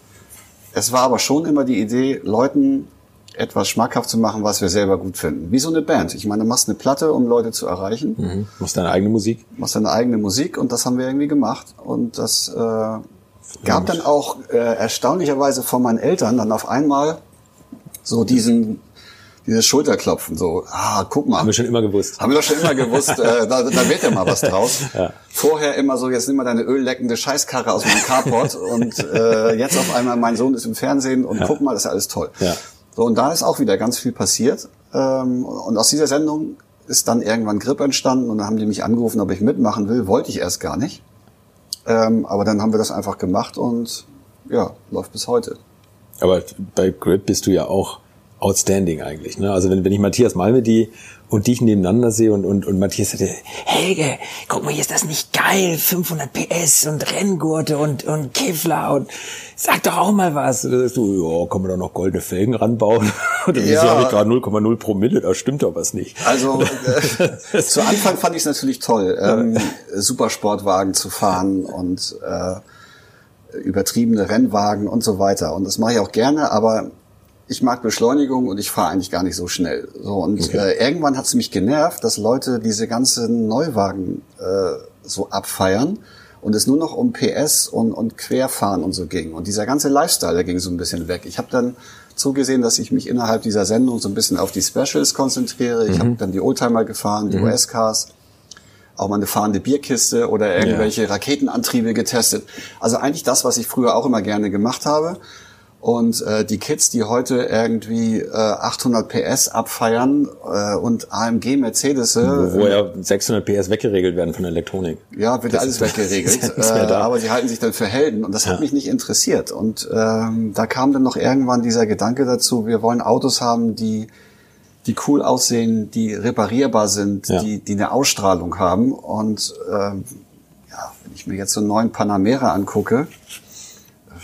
es war aber schon immer die Idee, Leuten etwas schmackhaft zu machen, was wir selber gut finden. Wie so eine Band. Ich meine, du machst eine Platte, um Leute zu erreichen. Mhm. Machst deine eigene Musik. Machst deine eigene Musik und das haben wir irgendwie gemacht. Und das äh, gab dann auch äh, erstaunlicherweise von meinen Eltern dann auf einmal so diesen dieses Schulterklopfen, so, ah, guck mal. Haben wir schon immer gewusst. Haben wir doch schon immer gewusst, äh, da, da wird ja mal was draus. ja. Vorher immer so, jetzt nimm mal deine ölleckende Scheißkarre aus meinem Carport und äh, jetzt auf einmal, mein Sohn ist im Fernsehen und ja. guck mal, das ist ja alles toll. Ja. So, und da ist auch wieder ganz viel passiert. Ähm, und aus dieser Sendung ist dann irgendwann Grip entstanden und dann haben die mich angerufen, ob ich mitmachen will. Wollte ich erst gar nicht. Ähm, aber dann haben wir das einfach gemacht und ja, läuft bis heute. Aber bei Grip bist du ja auch outstanding eigentlich. Ne? Also wenn, wenn ich Matthias Malmedy und dich nebeneinander sehe und, und, und Matthias hätte, Helge, guck mal, hier ist das nicht geil, 500 PS und Renngurte und, und Kevlar und sag doch auch mal was. Und dann sagst du, ja, kann man da noch goldene Felgen ranbauen? Und dann Ja. habe ich gerade 0,0 Promille, da stimmt doch was nicht. Also äh, zu Anfang fand ich es natürlich toll, ähm, Supersportwagen zu fahren und äh, übertriebene Rennwagen und so weiter. Und das mache ich auch gerne, aber ich mag Beschleunigung und ich fahre eigentlich gar nicht so schnell. So und äh, irgendwann hat es mich genervt, dass Leute diese ganzen Neuwagen äh, so abfeiern und es nur noch um PS und, und Querfahren und so ging. Und dieser ganze Lifestyle, der ging so ein bisschen weg. Ich habe dann zugesehen, dass ich mich innerhalb dieser Sendung so ein bisschen auf die Specials konzentriere. Ich habe dann die Oldtimer gefahren, die US-Cars, auch mal eine fahrende Bierkiste oder irgendwelche Raketenantriebe getestet. Also eigentlich das, was ich früher auch immer gerne gemacht habe. Und äh, die Kids, die heute irgendwie äh, 800 PS abfeiern äh, und AMG Mercedes, äh, Wo ja 600 PS weggeregelt werden von der Elektronik. ja, wird alles ist ja weggeregelt. äh, aber die halten sich dann für Helden und das hat Ja. mich nicht interessiert. Und ähm, da kam dann noch irgendwann dieser Gedanke dazu, wir wollen Autos haben, die die cool aussehen, die reparierbar sind, Ja. die, die eine Ausstrahlung haben. Und ähm, ja, wenn ich mir jetzt so einen neuen Panamera angucke,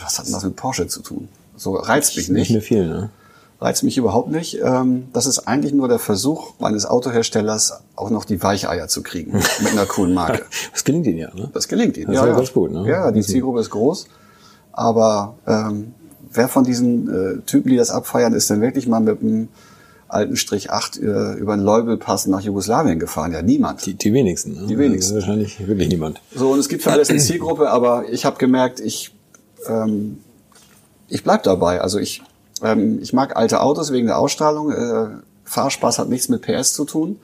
was hat denn das mit Porsche zu tun? So reizt mich Nicht nicht mehr viel, ne? reizt mich überhaupt nicht. Ähm, das ist eigentlich nur der Versuch meines Autoherstellers, auch noch die Weicheier zu kriegen mit einer coolen Marke. Das gelingt ihnen ja, ne? Das gelingt ihnen. Das ist ja ganz gut, ne? Ja, die Zielgruppe ist groß. Aber ähm, wer von diesen äh, Typen, die das abfeiern, ist denn wirklich mal mit einem alten Strich 8 äh, über den Leubelpass nach Jugoslawien gefahren? Ja, niemand. Die, die wenigsten. Ne? Die wenigsten. Wahrscheinlich wirklich niemand. So, und es gibt für alles eine Zielgruppe, aber ich habe gemerkt, ich, ähm, ich bleib dabei. Also ich, ähm, ich mag alte Autos wegen der Ausstrahlung. Äh, Fahrspaß hat nichts mit PS zu tun.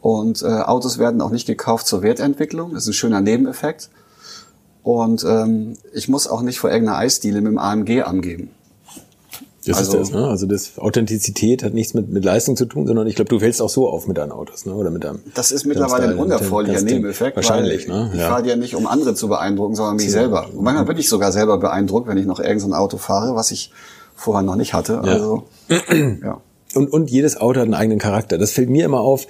Und äh, Autos werden auch nicht gekauft zur Wertentwicklung. Das ist ein schöner Nebeneffekt. Und ähm, ich muss auch nicht vor irgendeiner Eisdiele mit dem AMG angeben. Das Also- ist das, ne? Also das Authentizität hat nichts mit, mit Leistung zu tun, sondern ich glaube, du fällst auch so auf mit deinen Autos, ne? Oder mit deinem. Das ist mittlerweile ein Ding. Nebeneffekt. Wahrscheinlich, ne? Ich Ja. fahre ja nicht, um andere zu beeindrucken, sondern mich selber. Und manchmal bin ich sogar selber beeindruckt, wenn ich noch irgendein so Auto fahre, was ich vorher noch nicht hatte. Also, ja. Und, und jedes Auto hat einen eigenen Charakter. Das fällt mir immer auf.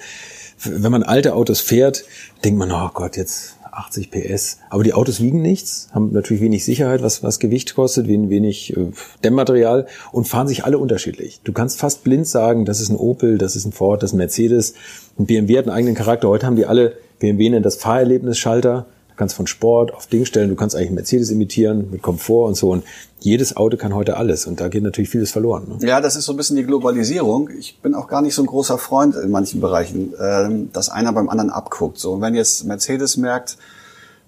Wenn man alte Autos fährt, denkt man, oh Gott, jetzt 80 PS. Aber die Autos wiegen nichts, haben natürlich wenig Sicherheit, was, was Gewicht kostet, wenig, wenig äh, Dämmmaterial und fahren sich alle unterschiedlich. Du kannst fast blind sagen, das ist ein Opel, das ist ein Ford, das ist ein Mercedes. Ein BMW hat einen eigenen Charakter. Heute haben die alle, BMW nennt das Fahrerlebnisschalter. Du kannst von Sport auf Ding stellen, du kannst eigentlich Mercedes imitieren mit Komfort und so. Und jedes Auto kann heute alles. Und da geht natürlich vieles verloren. Ne? Ja, das ist so ein bisschen die Globalisierung. Ich bin auch gar nicht so ein großer Freund in manchen Bereichen, ähm, dass einer beim anderen abguckt. So, und wenn jetzt Mercedes merkt,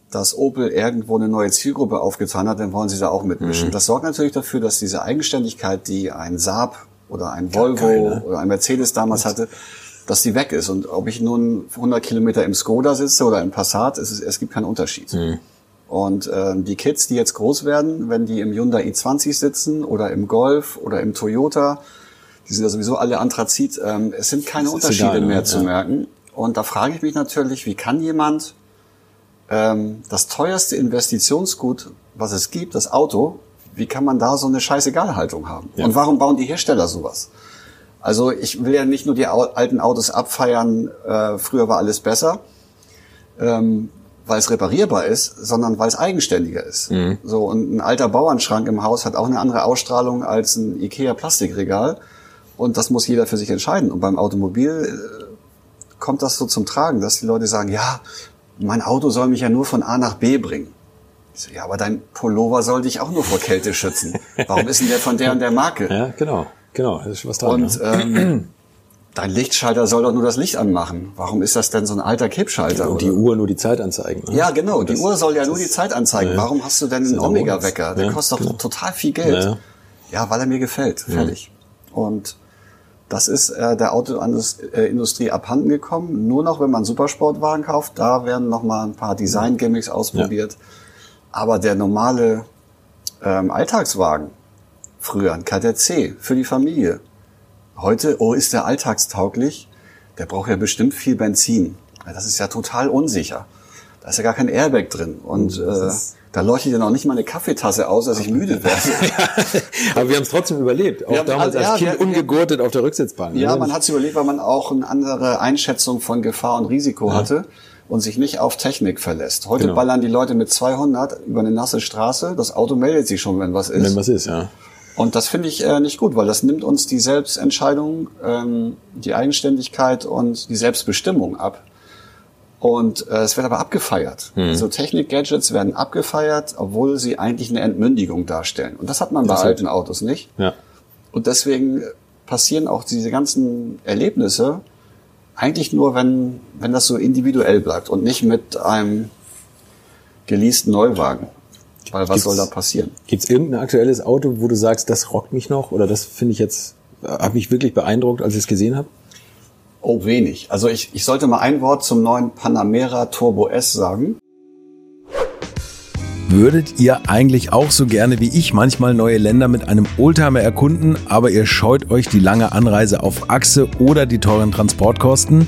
dass Opel irgendwo eine neue Zielgruppe aufgetan hat, dann wollen sie da auch mitmischen. Das sorgt natürlich dafür, dass diese Eigenständigkeit, die ein Saab oder ein Volvo oder ein Mercedes damals hatte, dass die weg ist. Und ob ich nun 100 Kilometer im Skoda sitze oder im Passat, es, ist, es gibt keinen Unterschied. Und ähm, die Kids, die jetzt groß werden, wenn die im Hyundai i20 sitzen oder im Golf oder im Toyota, die sind ja sowieso alle Anthrazit, ähm, es sind keine Das Unterschiede egal, ne? mehr zu Ja. merken. Und da frage ich mich natürlich, wie kann jemand ähm, das teuerste Investitionsgut, was es gibt, das Auto, wie kann man da so eine Scheißegalhaltung haben? Ja. Und warum bauen die Hersteller sowas? Also ich will ja nicht nur die alten Autos abfeiern, äh, früher war alles besser, ähm, weil es reparierbar ist, sondern weil es eigenständiger ist. So und ein alter Bauernschrank im Haus hat auch eine andere Ausstrahlung als ein Ikea Plastikregal und das muss jeder für sich entscheiden. Und beim Automobil äh, kommt das so zum Tragen, dass die Leute sagen, ja, mein Auto soll mich ja nur von A nach B bringen. Ich so, ja, aber dein Pullover soll dich auch nur vor Kälte schützen. Warum ist denn der von der und der Marke? Ja, genau. Genau, das ist was dran. Und ne? ähm, dein Lichtschalter soll doch nur das Licht anmachen. Warum ist das denn so ein alter Kippschalter? Und die oder? Uhr nur die Zeit anzeigen. Ne? ja, genau. Die Das- Uhr soll ja nur die Zeit anzeigen. ja. Warum hast du denn einen ja Omega-Wecker? Der Ja, kostet doch genau. total viel Geld. Ja. Ja, weil er mir gefällt. Fertig. Und das ist äh, der Autoindustrie abhanden gekommen. Nur noch, wenn man Supersportwagen kauft, da werden noch mal ein paar Design-Gimmicks ausprobiert. Aber der normale ähm, Alltagswagen, früher ein Kadett C für die Familie. Heute, oh, ist der alltagstauglich? Der braucht ja bestimmt viel Benzin. Ja, Das ist ja total unsicher. Da ist ja gar kein Airbag drin. Und äh, da leuchtet ja noch nicht mal eine Kaffeetasse aus, dass ich müde werde. Aber wir haben es trotzdem überlebt. Auch haben- damals als ja, Kind ungegurtet auf der Rücksitzbank. Ja, ne? man hat es überlegt, weil man auch eine andere Einschätzung von Gefahr und Risiko hatte und sich nicht auf Technik verlässt. Heute Genau. ballern die Leute mit 200 über eine nasse Straße. Das Auto meldet sich schon, wenn was ist. Wenn was ist, ja. Und das finde ich äh, nicht gut, weil das nimmt uns die Selbstentscheidung, ähm, die Eigenständigkeit und die Selbstbestimmung ab. Und äh, es wird aber abgefeiert. Hm. So Technik-Gadgets werden abgefeiert, obwohl sie eigentlich eine Entmündigung darstellen. Und das hat man bei Das alten Autos nicht. Ja. Und deswegen passieren auch diese ganzen Erlebnisse eigentlich nur, wenn, wenn das so individuell bleibt und nicht mit einem geleasten Neuwagen. Weil was Gibt's- soll da passieren? Gibt es irgendein aktuelles Auto, wo du sagst, das rockt mich noch oder das finde ich jetzt, hat mich wirklich beeindruckt, als ich es gesehen habe? Oh, wenig. Also ich, ich sollte mal ein Wort zum neuen Panamera Turbo S sagen. Würdet ihr eigentlich auch so gerne wie ich manchmal neue Länder mit einem Oldtimer erkunden, aber ihr scheut euch die lange Anreise auf Achse oder die teuren Transportkosten?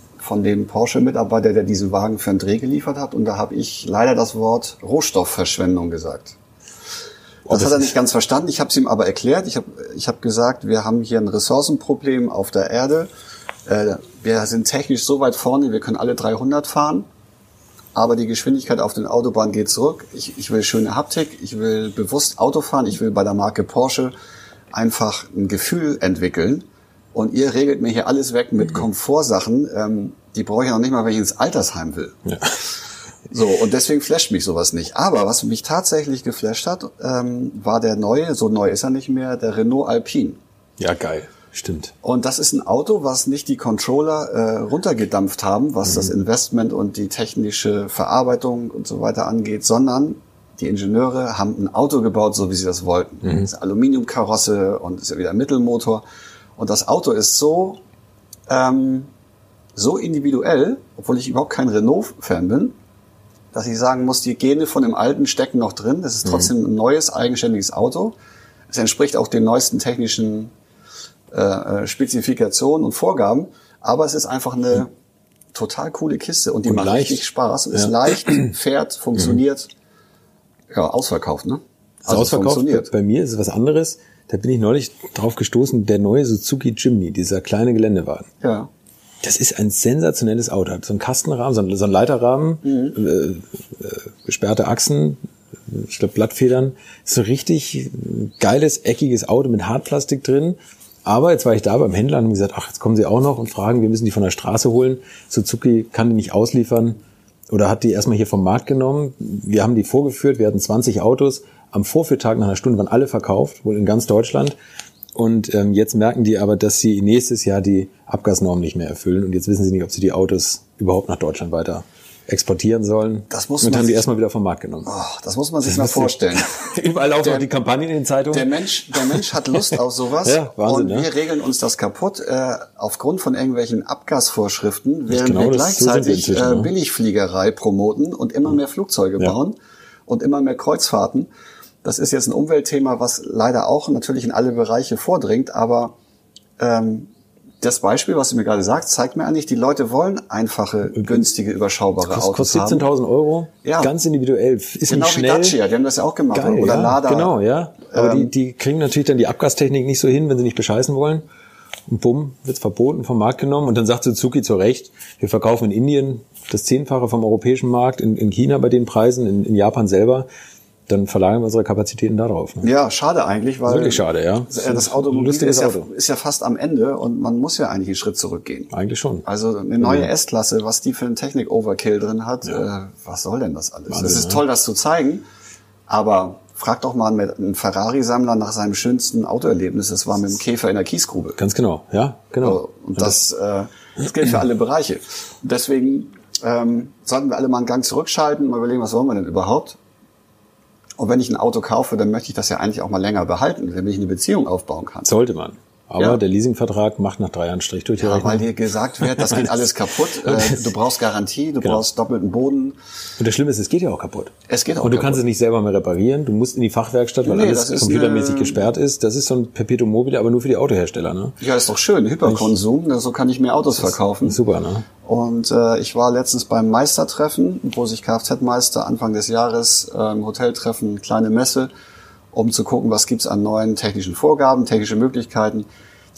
von dem Porsche-Mitarbeiter, der diesen Wagen für einen Dreh geliefert hat. Und da habe ich leider das Wort Rohstoffverschwendung gesagt. Das, das hat er nicht ganz verstanden. Ich habe es ihm aber erklärt. Ich habe ich hab gesagt, wir haben hier ein Ressourcenproblem auf der Erde. Äh, wir sind technisch so weit vorne, wir können alle 300 fahren. Aber die Geschwindigkeit auf den Autobahnen geht zurück. Ich, ich will schöne Haptik, ich will bewusst Auto fahren, ich will bei der Marke Porsche einfach ein Gefühl entwickeln. Und ihr regelt mir hier alles weg mit Komfortsachen. Ähm, die brauche ich noch nicht mal, wenn ich ins Altersheim will. So, und deswegen flasht mich sowas nicht. Aber was mich tatsächlich geflasht hat, ähm, war der neue, so neu ist er nicht mehr, der Renault Alpine. Ja, geil. Stimmt. Und das ist ein Auto, was nicht die Controller äh, runtergedampft haben, was das Investment und die technische Verarbeitung und so weiter angeht, sondern die Ingenieure haben ein Auto gebaut, so wie sie das wollten. Das ist eine Aluminiumkarosse und ist ja wieder ein Mittelmotor. Und das Auto ist so, ähm, so individuell, obwohl ich überhaupt kein Renault-Fan bin, dass ich sagen muss, die Gene von dem alten stecken noch drin. Das ist trotzdem ein neues, eigenständiges Auto. Es entspricht auch den neuesten technischen äh, äh, Spezifikationen und Vorgaben, aber es ist einfach eine total coole Kiste und die Und macht leicht. richtig Spaß, ist Ja. leicht, fährt, funktioniert. Ja, ausverkauft, ne? Ist ausverkauft. funktioniert. Bei mir ist es was anderes. Da bin ich neulich drauf gestoßen, der neue Suzuki Jimny, dieser kleine Geländewagen. Ja. Das ist ein sensationelles Auto. Hat so einen Kastenrahmen, so einen Leiterrahmen, Mhm. äh, äh, gesperrte Achsen, ich glaube Blattfedern. Ist so ein richtig geiles, eckiges Auto mit Hartplastik drin. Aber jetzt war ich da beim Händler und haben gesagt, ach, jetzt kommen sie auch noch und fragen, wir müssen die von der Straße holen. Suzuki kann die nicht ausliefern. oder hat die erstmal hier vom Markt genommen. Wir haben die vorgeführt, wir hatten 20 Autos. Am Vorführtag nach einer Stunde waren alle verkauft, wohl in ganz Deutschland. Und ähm, jetzt merken die aber, dass sie nächstes Jahr die Abgasnormen nicht mehr erfüllen. Und jetzt wissen sie nicht, ob sie die Autos überhaupt nach Deutschland weiter exportieren sollen. Das muss und man haben die sich- erstmal wieder vom Markt genommen. Oh, das muss man sich mal vorstellen. Überall laufen Der- die Kampagnen in den Zeitungen. Der Mensch, der Mensch hat Lust auf sowas Ja, Wahnsinn, und ne? wir regeln uns das kaputt äh, aufgrund von irgendwelchen Abgasvorschriften, während genau, wir das- so wir gleichzeitig äh, ne? Billigfliegerei promoten und immer mehr Flugzeuge Ja. bauen und immer mehr Kreuzfahrten. Das ist jetzt ein Umweltthema, was leider auch natürlich in alle Bereiche vordringt, aber ähm, das Beispiel, was du mir gerade sagst, zeigt mir eigentlich, die Leute wollen einfache, günstige, überschaubare Kostet, Autos kostet haben. 17.000 Euro. Ja. Ganz individuell. Ist Genau nicht wie schnell. Dacia, die haben das ja auch gemacht. Geil, Oder ja, Lada. Genau, ja. Aber die, Ähm, die kriegen natürlich dann die Abgastechnik nicht so hin, wenn sie nicht bescheißen wollen. Und bumm, wird's verboten, vom Markt genommen. Und dann sagt Suzuki zu Recht, wir verkaufen in Indien das Zehnfache vom europäischen Markt, in, in China bei den Preisen, in, in Japan selber. Dann verlagern wir unsere Kapazitäten darauf. Ne? Ja, schade eigentlich, weil Wirklich schade, ja. Äh, Das Automobil Lustiges ist ja, Auto. ist ja fast am Ende und man muss ja eigentlich einen Schritt zurückgehen. Eigentlich schon. Also eine neue S-Klasse, was die für einen Technik-Overkill drin hat, äh, was soll denn das alles? Es ist ne? toll, das zu zeigen, aber frag doch mal einen Ferrari-Sammler nach seinem schönsten Autoerlebnis. Das war mit dem Käfer in der Kiesgrube. Ganz genau, ja, genau. Und das, äh, das gilt für alle Bereiche. Deswegen ähm, sollten wir alle mal einen Gang zurückschalten und mal überlegen, was wollen wir denn überhaupt? Und wenn ich ein Auto kaufe, dann möchte ich das ja eigentlich auch mal länger behalten, damit ich eine Beziehung aufbauen kann. Sollte man. Aber Ja. der Leasingvertrag macht nach drei Jahren Strich durch die Ja, weil Rechnung. dir gesagt wird, das geht alles kaputt. Äh, du brauchst Garantie, du Genau. brauchst doppelten Boden. Und das Schlimme ist, es geht ja auch kaputt. Es geht auch Und du kaputt. kannst es nicht selber mehr reparieren. Du musst in die Fachwerkstatt, weil Nee, alles computermäßig eine- gesperrt ist. Das ist so ein Perpetuum mobile, aber nur für die Autohersteller. Ne? Ja, ist doch schön. Hyperkonsum, so kann ich mehr Autos verkaufen. Super, ne? Und äh, ich war letztens beim Meistertreffen, wo sich Kfz-Meister Anfang des Jahres äh, im Hotel treffen, kleine Messe, um zu gucken, was gibt's an neuen technischen Vorgaben, technische Möglichkeiten.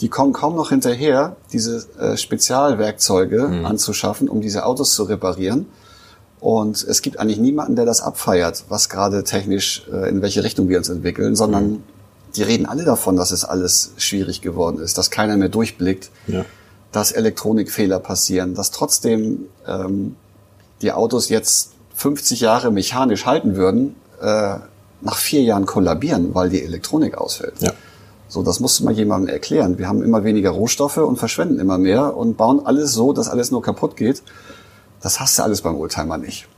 Die kommen kaum noch hinterher, diese äh, Spezialwerkzeuge anzuschaffen, um diese Autos zu reparieren. Und es gibt eigentlich niemanden, der das abfeiert, was gerade technisch, äh, in welche Richtung wir uns entwickeln, sondern die reden alle davon, dass es alles schwierig geworden ist, dass keiner mehr durchblickt Ja. dass Elektronikfehler passieren, dass trotzdem ähm, die Autos jetzt 50 Jahre mechanisch halten würden, äh, nach vier Jahren kollabieren, weil die Elektronik ausfällt. Ja. So, das musst du mal jemandem erklären. Wir haben immer weniger Rohstoffe und verschwenden immer mehr und bauen alles so, dass alles nur kaputt geht. Das hast du alles beim Oldtimer nicht.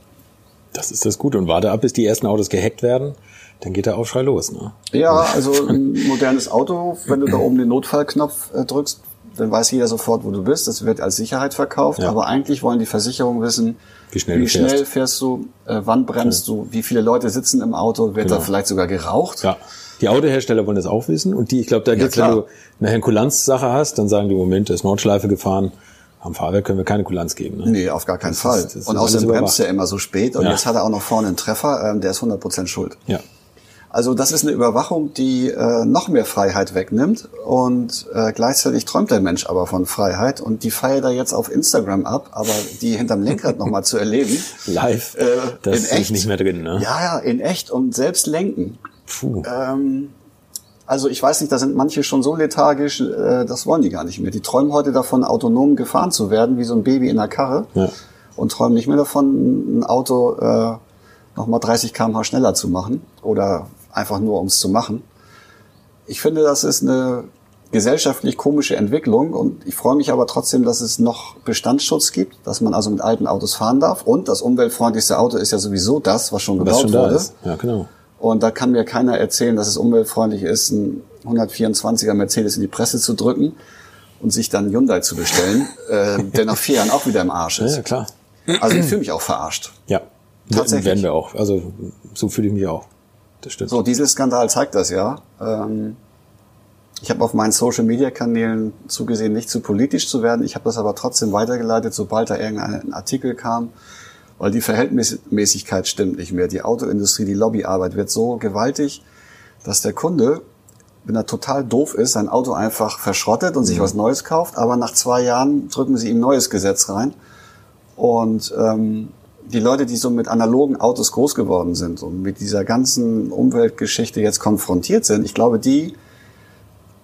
Das ist das Gute. Und warte ab, bis die ersten Autos gehackt werden. Dann geht der Aufschrei los. Ne? Ja, also ein modernes Auto, wenn du da oben den Notfallknopf äh, drückst, dann weiß jeder sofort, wo du bist. Das wird als Sicherheit verkauft. Ja. Aber eigentlich wollen die Versicherungen wissen, Wie schnell wie du fährst. schnell fährst du, äh, wann bremst du, wie viele Leute sitzen im Auto, wird da Genau. vielleicht sogar geraucht. Ja. Die Autohersteller wollen das auch wissen. Und die, ich glaube, da geht's, klar. wenn du eine Kulanzsache hast, dann sagen die, Moment, der ist Nordschleife gefahren. Am Fahrwerk können wir keine Kulanz geben. Ne? Nee, auf gar keinen Das Fall. ist- und außerdem bremst er immer so spät und Ja. jetzt hat er auch noch vorne einen Treffer, ähm, der ist 100% schuld. Ja. Also das ist eine Überwachung, die äh, noch mehr Freiheit wegnimmt und äh, gleichzeitig träumt der Mensch aber von Freiheit und die feiert er jetzt auf Instagram ab, aber die hinterm Lenkrad nochmal zu erleben. Live, Äh, das in ist echt? nicht mehr drin. Ne? Ja, ja, in echt und selbst lenken. Puh. Ähm, also ich weiß nicht, da sind manche schon so lethargisch, äh, das wollen die gar nicht mehr. Die träumen heute davon, autonom gefahren zu werden, wie so ein Baby in der Karre. Ja. Und träumen nicht mehr davon, ein Auto äh, nochmal 30 km/h schneller zu machen oder einfach nur, ums zu machen. Ich finde, das ist eine gesellschaftlich komische Entwicklung und ich freue mich aber trotzdem, dass es noch Bestandsschutz gibt, dass man also mit alten Autos fahren darf und das umweltfreundlichste Auto ist ja sowieso das, was schon gebaut schon wurde. ist. Ja, genau. Und da kann mir keiner erzählen, dass es umweltfreundlich ist, einen 124er Mercedes in die Presse zu drücken und sich dann Hyundai zu bestellen, äh, der nach vier Jahren auch wieder im Arsch ist. ja klar. Also ich fühle mich auch verarscht. Ja. Tatsächlich. Werden wir auch. Also so fühle ich mich auch. Das stimmt. So, Dieselskandal zeigt das ja. Ähm, ich habe auf meinen Social-Media-Kanälen zugesehen, nicht zu politisch zu werden. Ich habe das aber trotzdem weitergeleitet, sobald da irgendein Artikel kam, weil die Verhältnismäßigkeit stimmt nicht mehr. Die Autoindustrie, die Lobbyarbeit wird so gewaltig, dass der Kunde, wenn er total doof ist, sein Auto einfach verschrottet und sich was Neues kauft, aber nach zwei Jahren drücken sie ihm ein neues Gesetz rein. Und ähm, die Leute, die so mit analogen Autos groß geworden sind und mit dieser ganzen Umweltgeschichte jetzt konfrontiert sind, ich glaube, die,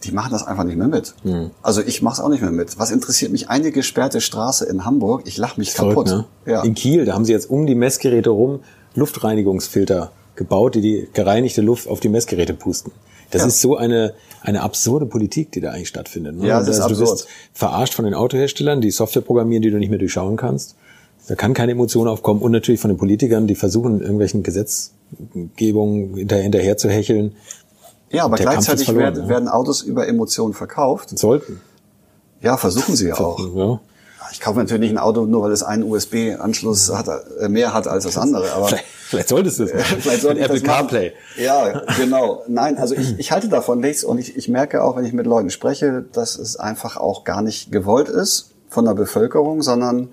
die machen das einfach nicht mehr mit. Mhm. Also ich mache es auch nicht mehr mit. Was interessiert mich eine gesperrte Straße in Hamburg? Ich lach mich kaputt. Verrückt, ne? ja. In Kiel, da haben sie jetzt um die Messgeräte rum Luftreinigungsfilter gebaut, die die gereinigte Luft auf die Messgeräte pusten. Das ja. ist so eine, eine absurde Politik, die da eigentlich stattfindet. Ne? Ja, das also, ist absurd. Du bist verarscht von den Autoherstellern, die Software programmieren, die du nicht mehr durchschauen kannst. Da kann keine Emotion aufkommen und natürlich von den Politikern, die versuchen, irgendwelchen Gesetzgebungen hinterher, hinterher zu hecheln. Ja, aber gleichzeitig verloren, werden, ja. werden Autos über Emotionen verkauft. Sollten. Ja, versuchen sie ja auch. Ja. Ich kaufe natürlich nicht ein Auto, nur weil es einen USB-Anschluss hat, äh, mehr hat als das andere. Aber vielleicht, vielleicht solltest du es. vielleicht sollte Apple CarPlay. Ja, genau. Nein, also ich, ich halte davon nichts und ich, ich merke auch, wenn ich mit Leuten spreche, dass es einfach auch gar nicht gewollt ist von der Bevölkerung, sondern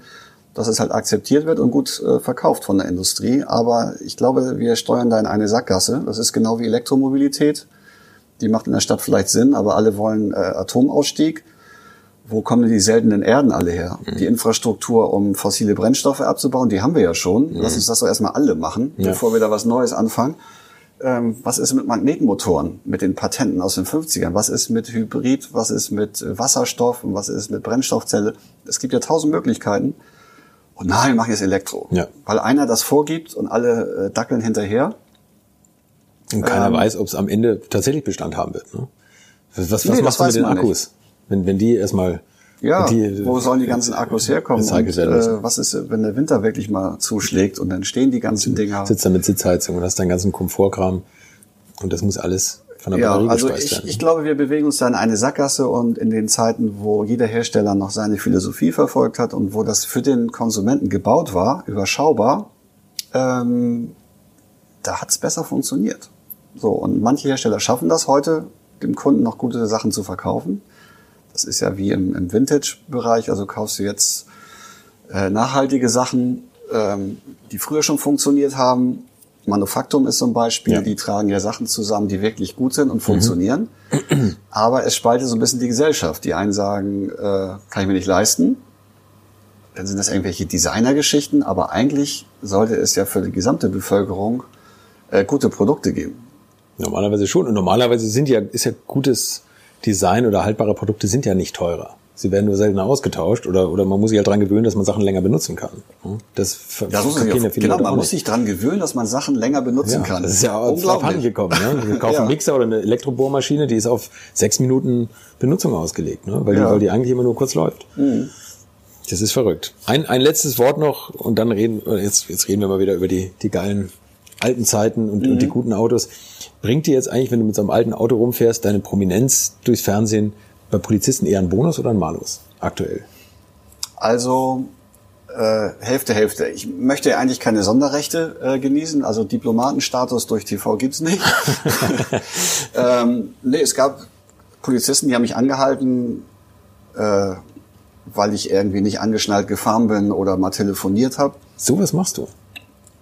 dass es halt akzeptiert wird und gut äh, verkauft von der Industrie. Aber ich glaube, wir steuern da in eine Sackgasse. Das ist genau wie Elektromobilität. Die macht in der Stadt vielleicht Sinn, aber alle wollen äh, Atomausstieg wo kommen denn die seltenen Erden alle her? Mhm. Die Infrastruktur, um fossile Brennstoffe abzubauen, die haben wir ja schon. Mhm. Lass uns das doch erstmal alle machen, ja. bevor wir da was Neues anfangen. Ähm, was ist mit Magnetmotoren, mit den Patenten aus den 50ern? Was ist mit Hybrid? Was ist mit Wasserstoff? Und was ist mit Brennstoffzelle? Es gibt ja tausend Möglichkeiten. Und nein, wir machen jetzt Elektro. Ja. Weil einer das vorgibt und alle äh, dackeln hinterher. Und keiner ähm, weiß, ob es am Ende tatsächlich Bestand haben wird. Ne? Was, was nee, machst du mit den Akkus? Nicht wenn, wenn die erstmal ja, die, wo sollen die ganzen Akkus herkommen? Und, äh, was ist, wenn der Winter wirklich mal zuschlägt und dann stehen die ganzen Dinger? Sitzt da mit Sitzheizung und hast deinen ganzen Komfortkram und das muss alles von der ja, Batterie also ich, werden. Ich glaube, wir bewegen uns da in eine Sackgasse und in den Zeiten, wo jeder Hersteller noch seine Philosophie verfolgt hat und wo das für den Konsumenten gebaut war, überschaubar, ähm, da hat's besser funktioniert. So, und manche Hersteller schaffen das heute, dem Kunden noch gute Sachen zu verkaufen. Das ist ja wie im, im Vintage-Bereich, also kaufst du jetzt äh, nachhaltige Sachen, ähm, die früher schon funktioniert haben. Manufaktum ist zum Beispiel, ja. die tragen ja Sachen zusammen, die wirklich gut sind und mhm. funktionieren. Mhm. Aber es spaltet so ein bisschen die Gesellschaft. Die einen sagen, äh, kann ich mir nicht leisten. Dann sind das irgendwelche Designergeschichten, aber eigentlich sollte es ja für die gesamte Bevölkerung äh, gute Produkte geben. Normalerweise schon. Und normalerweise sind ja, ist ja gutes Design oder haltbare Produkte sind ja nicht teurer. Sie werden nur seltener ausgetauscht oder, oder man muss sich halt dran gewöhnen, dass man Sachen länger benutzen kann. Das, das muss ja viele Genau, man muss sich dran gewöhnen, dass man Sachen länger benutzen ja, kann. Das ist ja unglaublich gekommen. Ne? Wir kaufen ja. einen Mixer oder eine Elektrobohrmaschine, die ist auf sechs Minuten Benutzung ausgelegt, ne? weil, ja. die, weil die eigentlich immer nur kurz läuft. Mhm. Das ist verrückt. Ein, ein letztes Wort noch und dann reden, jetzt, jetzt reden wir mal wieder über die, die geilen alten Zeiten und, mhm. und die guten Autos. Bringt dir jetzt eigentlich, wenn du mit so einem alten Auto rumfährst, deine Prominenz durchs Fernsehen bei Polizisten eher ein Bonus oder ein Malus aktuell? Also äh, Hälfte, Hälfte. Ich möchte eigentlich keine Sonderrechte äh, genießen, also Diplomatenstatus durch TV gibt's nicht. ähm, nee, es gab Polizisten, die haben mich angehalten, äh, weil ich irgendwie nicht angeschnallt gefahren bin oder mal telefoniert habe. So was machst du?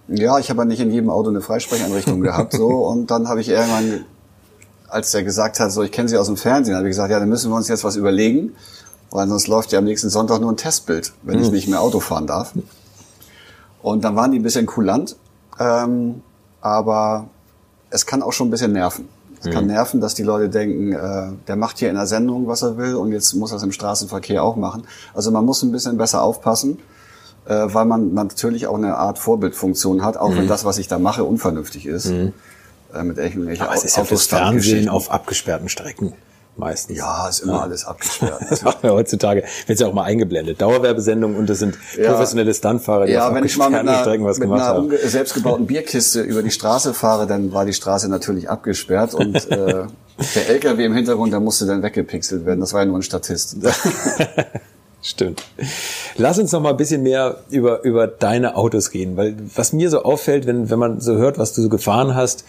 Ja, ich habe ja nicht in jedem Auto eine Freisprechanrichtung gehabt, so. Und dann habe ich irgendwann, als der gesagt hat, so, ich kenne Sie aus dem Fernsehen, habe ich gesagt, ja, dann müssen wir uns jetzt was überlegen, weil sonst läuft ja am nächsten Sonntag nur ein Testbild, wenn ich hm. nicht mehr Auto fahren darf. Und dann waren die ein bisschen kulant, ähm, aber es kann auch schon ein bisschen nerven. Es kann nerven, dass die Leute denken, äh, der macht hier in der Sendung, was er will, und jetzt muss er es im Straßenverkehr auch machen. Also man muss ein bisschen besser aufpassen äh, weil man natürlich auch eine Art Vorbildfunktion hat, auch mhm. wenn das, was ich da mache, unvernünftig ist. Mhm. Äh, mit irgendwelchen Aber es ist ja fürs Fernsehen auf abgesperrten Strecken meistens. Ja, ist immer ja. alles abgesperrt. das machen wir heutzutage. Wird ja auch mal eingeblendet. Dauerwerbesendung und das sind ja. professionelle Stuntfahrer, die ja, auf wenn ich mal mit einer, Strecken was mit gemacht einer haben. selbstgebauten Bierkiste über die Straße fahre, dann war die Straße natürlich abgesperrt und äh, der LKW im Hintergrund, der musste dann weggepixelt werden. Das war ja nur ein Statist. Stimmt. Lass uns noch mal ein bisschen mehr über, über deine Autos reden, weil was mir so auffällt, wenn, wenn man so hört, was du so gefahren hast,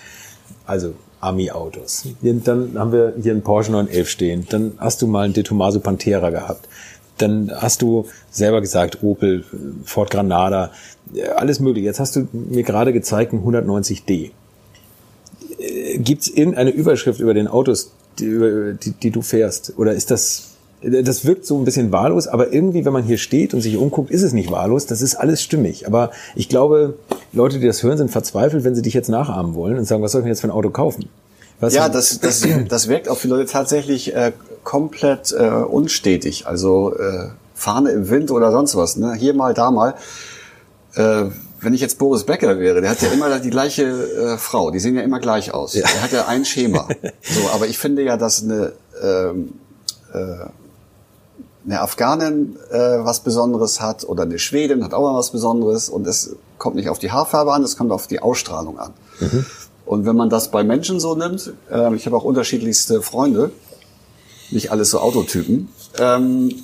also Ami-Autos. Dann haben wir hier einen Porsche 911 stehen. Dann hast du mal einen De Tomaso Pantera gehabt. Dann hast du selber gesagt, Opel, Ford Granada, alles mögliche. Jetzt hast du mir gerade gezeigt, ein 190D. Gibt es irgendeine Überschrift über den Autos, die, die, die du fährst? Oder ist das das wirkt so ein bisschen wahllos, aber irgendwie, wenn man hier steht und sich umguckt, ist es nicht wahllos. Das ist alles stimmig. Aber ich glaube, Leute, die das hören, sind verzweifelt, wenn sie dich jetzt nachahmen wollen und sagen, was soll ich denn jetzt für ein Auto kaufen? Was ja, das, das, das wirkt auf die Leute tatsächlich äh, komplett äh, unstetig. Also äh, Fahne im Wind oder sonst was. Ne? Hier mal, da mal. Äh, wenn ich jetzt Boris Becker wäre, der hat ja immer die gleiche äh, Frau. Die sehen ja immer gleich aus. Ja. Er hat ja ein Schema. so, aber ich finde ja, dass eine ähm, äh, eine Afghanin äh, was Besonderes hat oder eine Schwedin hat auch mal was Besonderes und es kommt nicht auf die Haarfarbe an, es kommt auf die Ausstrahlung an. Mhm. Und wenn man das bei Menschen so nimmt, äh, ich habe auch unterschiedlichste Freunde, nicht alles so Autotypen, ähm,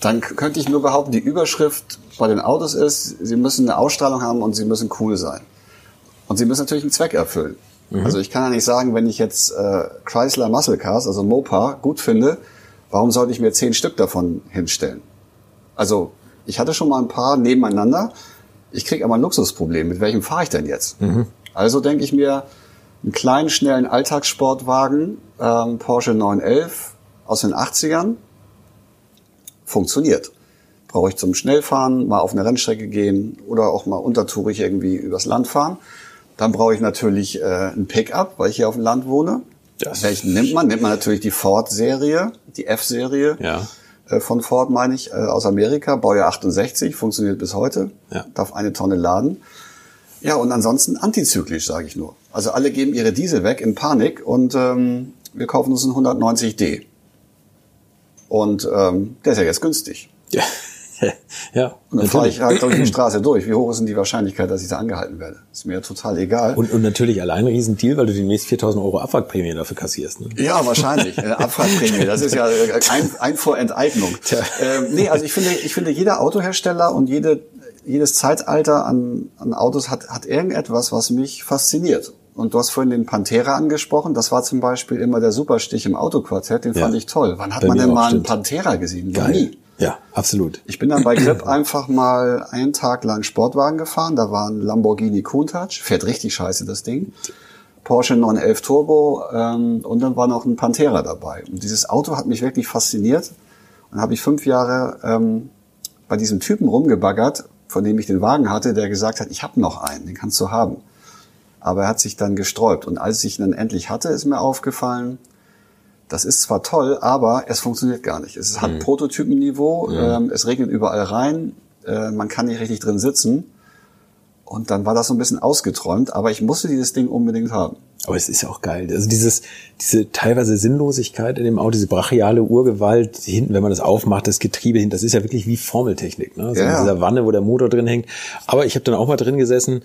dann könnte ich nur behaupten, die Überschrift bei den Autos ist, sie müssen eine Ausstrahlung haben und sie müssen cool sein. Und sie müssen natürlich einen Zweck erfüllen. Mhm. Also ich kann ja nicht sagen, wenn ich jetzt äh, Chrysler Muscle Cars, also Mopa, gut finde, warum sollte ich mir zehn Stück davon hinstellen? Also ich hatte schon mal ein paar nebeneinander. Ich kriege aber ein Luxusproblem. Mit welchem fahre ich denn jetzt? Mhm. Also denke ich mir, einen kleinen, schnellen Alltagssportwagen, ähm, Porsche 911 aus den 80ern, funktioniert. Brauche ich zum Schnellfahren, mal auf eine Rennstrecke gehen oder auch mal untertourig irgendwie übers Land fahren. Dann brauche ich natürlich äh, ein Pickup, weil ich hier auf dem Land wohne. Das Welchen nimmt man? Nimmt man natürlich die Ford-Serie, die F-Serie ja. äh, von Ford, meine ich, äh, aus Amerika, Baujahr 68, funktioniert bis heute, ja. darf eine Tonne laden. Ja, und ansonsten antizyklisch, sage ich nur. Also alle geben ihre Diesel weg in Panik und ähm, wir kaufen uns einen 190D. Und ähm, der ist ja jetzt günstig. Ja. ja, und dann fahre ich halt durch die Straße durch. Wie hoch ist denn die Wahrscheinlichkeit, dass ich da angehalten werde? Ist mir ja total egal. Und, und natürlich allein ein Riesendeal, weil du demnächst 4000 Euro Abwrackprämie dafür kassierst. Ne? Ja, wahrscheinlich. Eine Abwrackprämie, das ist ja ein, ein vor Enteignung. Ähm, nee, also ich finde, ich finde, jeder Autohersteller und jede, jedes Zeitalter an, an Autos hat, hat irgendetwas, was mich fasziniert. Und du hast vorhin den Pantera angesprochen. Das war zum Beispiel immer der Superstich im Autoquartett. Den ja. fand ich toll. Wann hat Bei man denn mal stimmt. einen Pantera gesehen? Geil. Nie. Ja, absolut. Ich bin dann bei Grip einfach mal einen Tag lang Sportwagen gefahren. Da war ein Lamborghini Countach, fährt richtig scheiße das Ding. Porsche 911 Turbo ähm, und dann war noch ein Pantera dabei. Und dieses Auto hat mich wirklich fasziniert. Und habe ich fünf Jahre ähm, bei diesem Typen rumgebaggert, von dem ich den Wagen hatte, der gesagt hat, ich habe noch einen, den kannst du haben. Aber er hat sich dann gesträubt. Und als ich ihn dann endlich hatte, ist mir aufgefallen, das ist zwar toll, aber es funktioniert gar nicht. Es hat mhm. Prototypenniveau, ähm, es regnet überall rein, äh, man kann nicht richtig drin sitzen. Und dann war das so ein bisschen ausgeträumt, aber ich musste dieses Ding unbedingt haben. Aber es ist ja auch geil. Also dieses, diese teilweise Sinnlosigkeit in dem Auto, diese brachiale Urgewalt hinten, wenn man das aufmacht, das Getriebe hinten, das ist ja wirklich wie Formeltechnik. Ne? So ja. in dieser Wanne, wo der Motor drin hängt. Aber ich habe dann auch mal drin gesessen,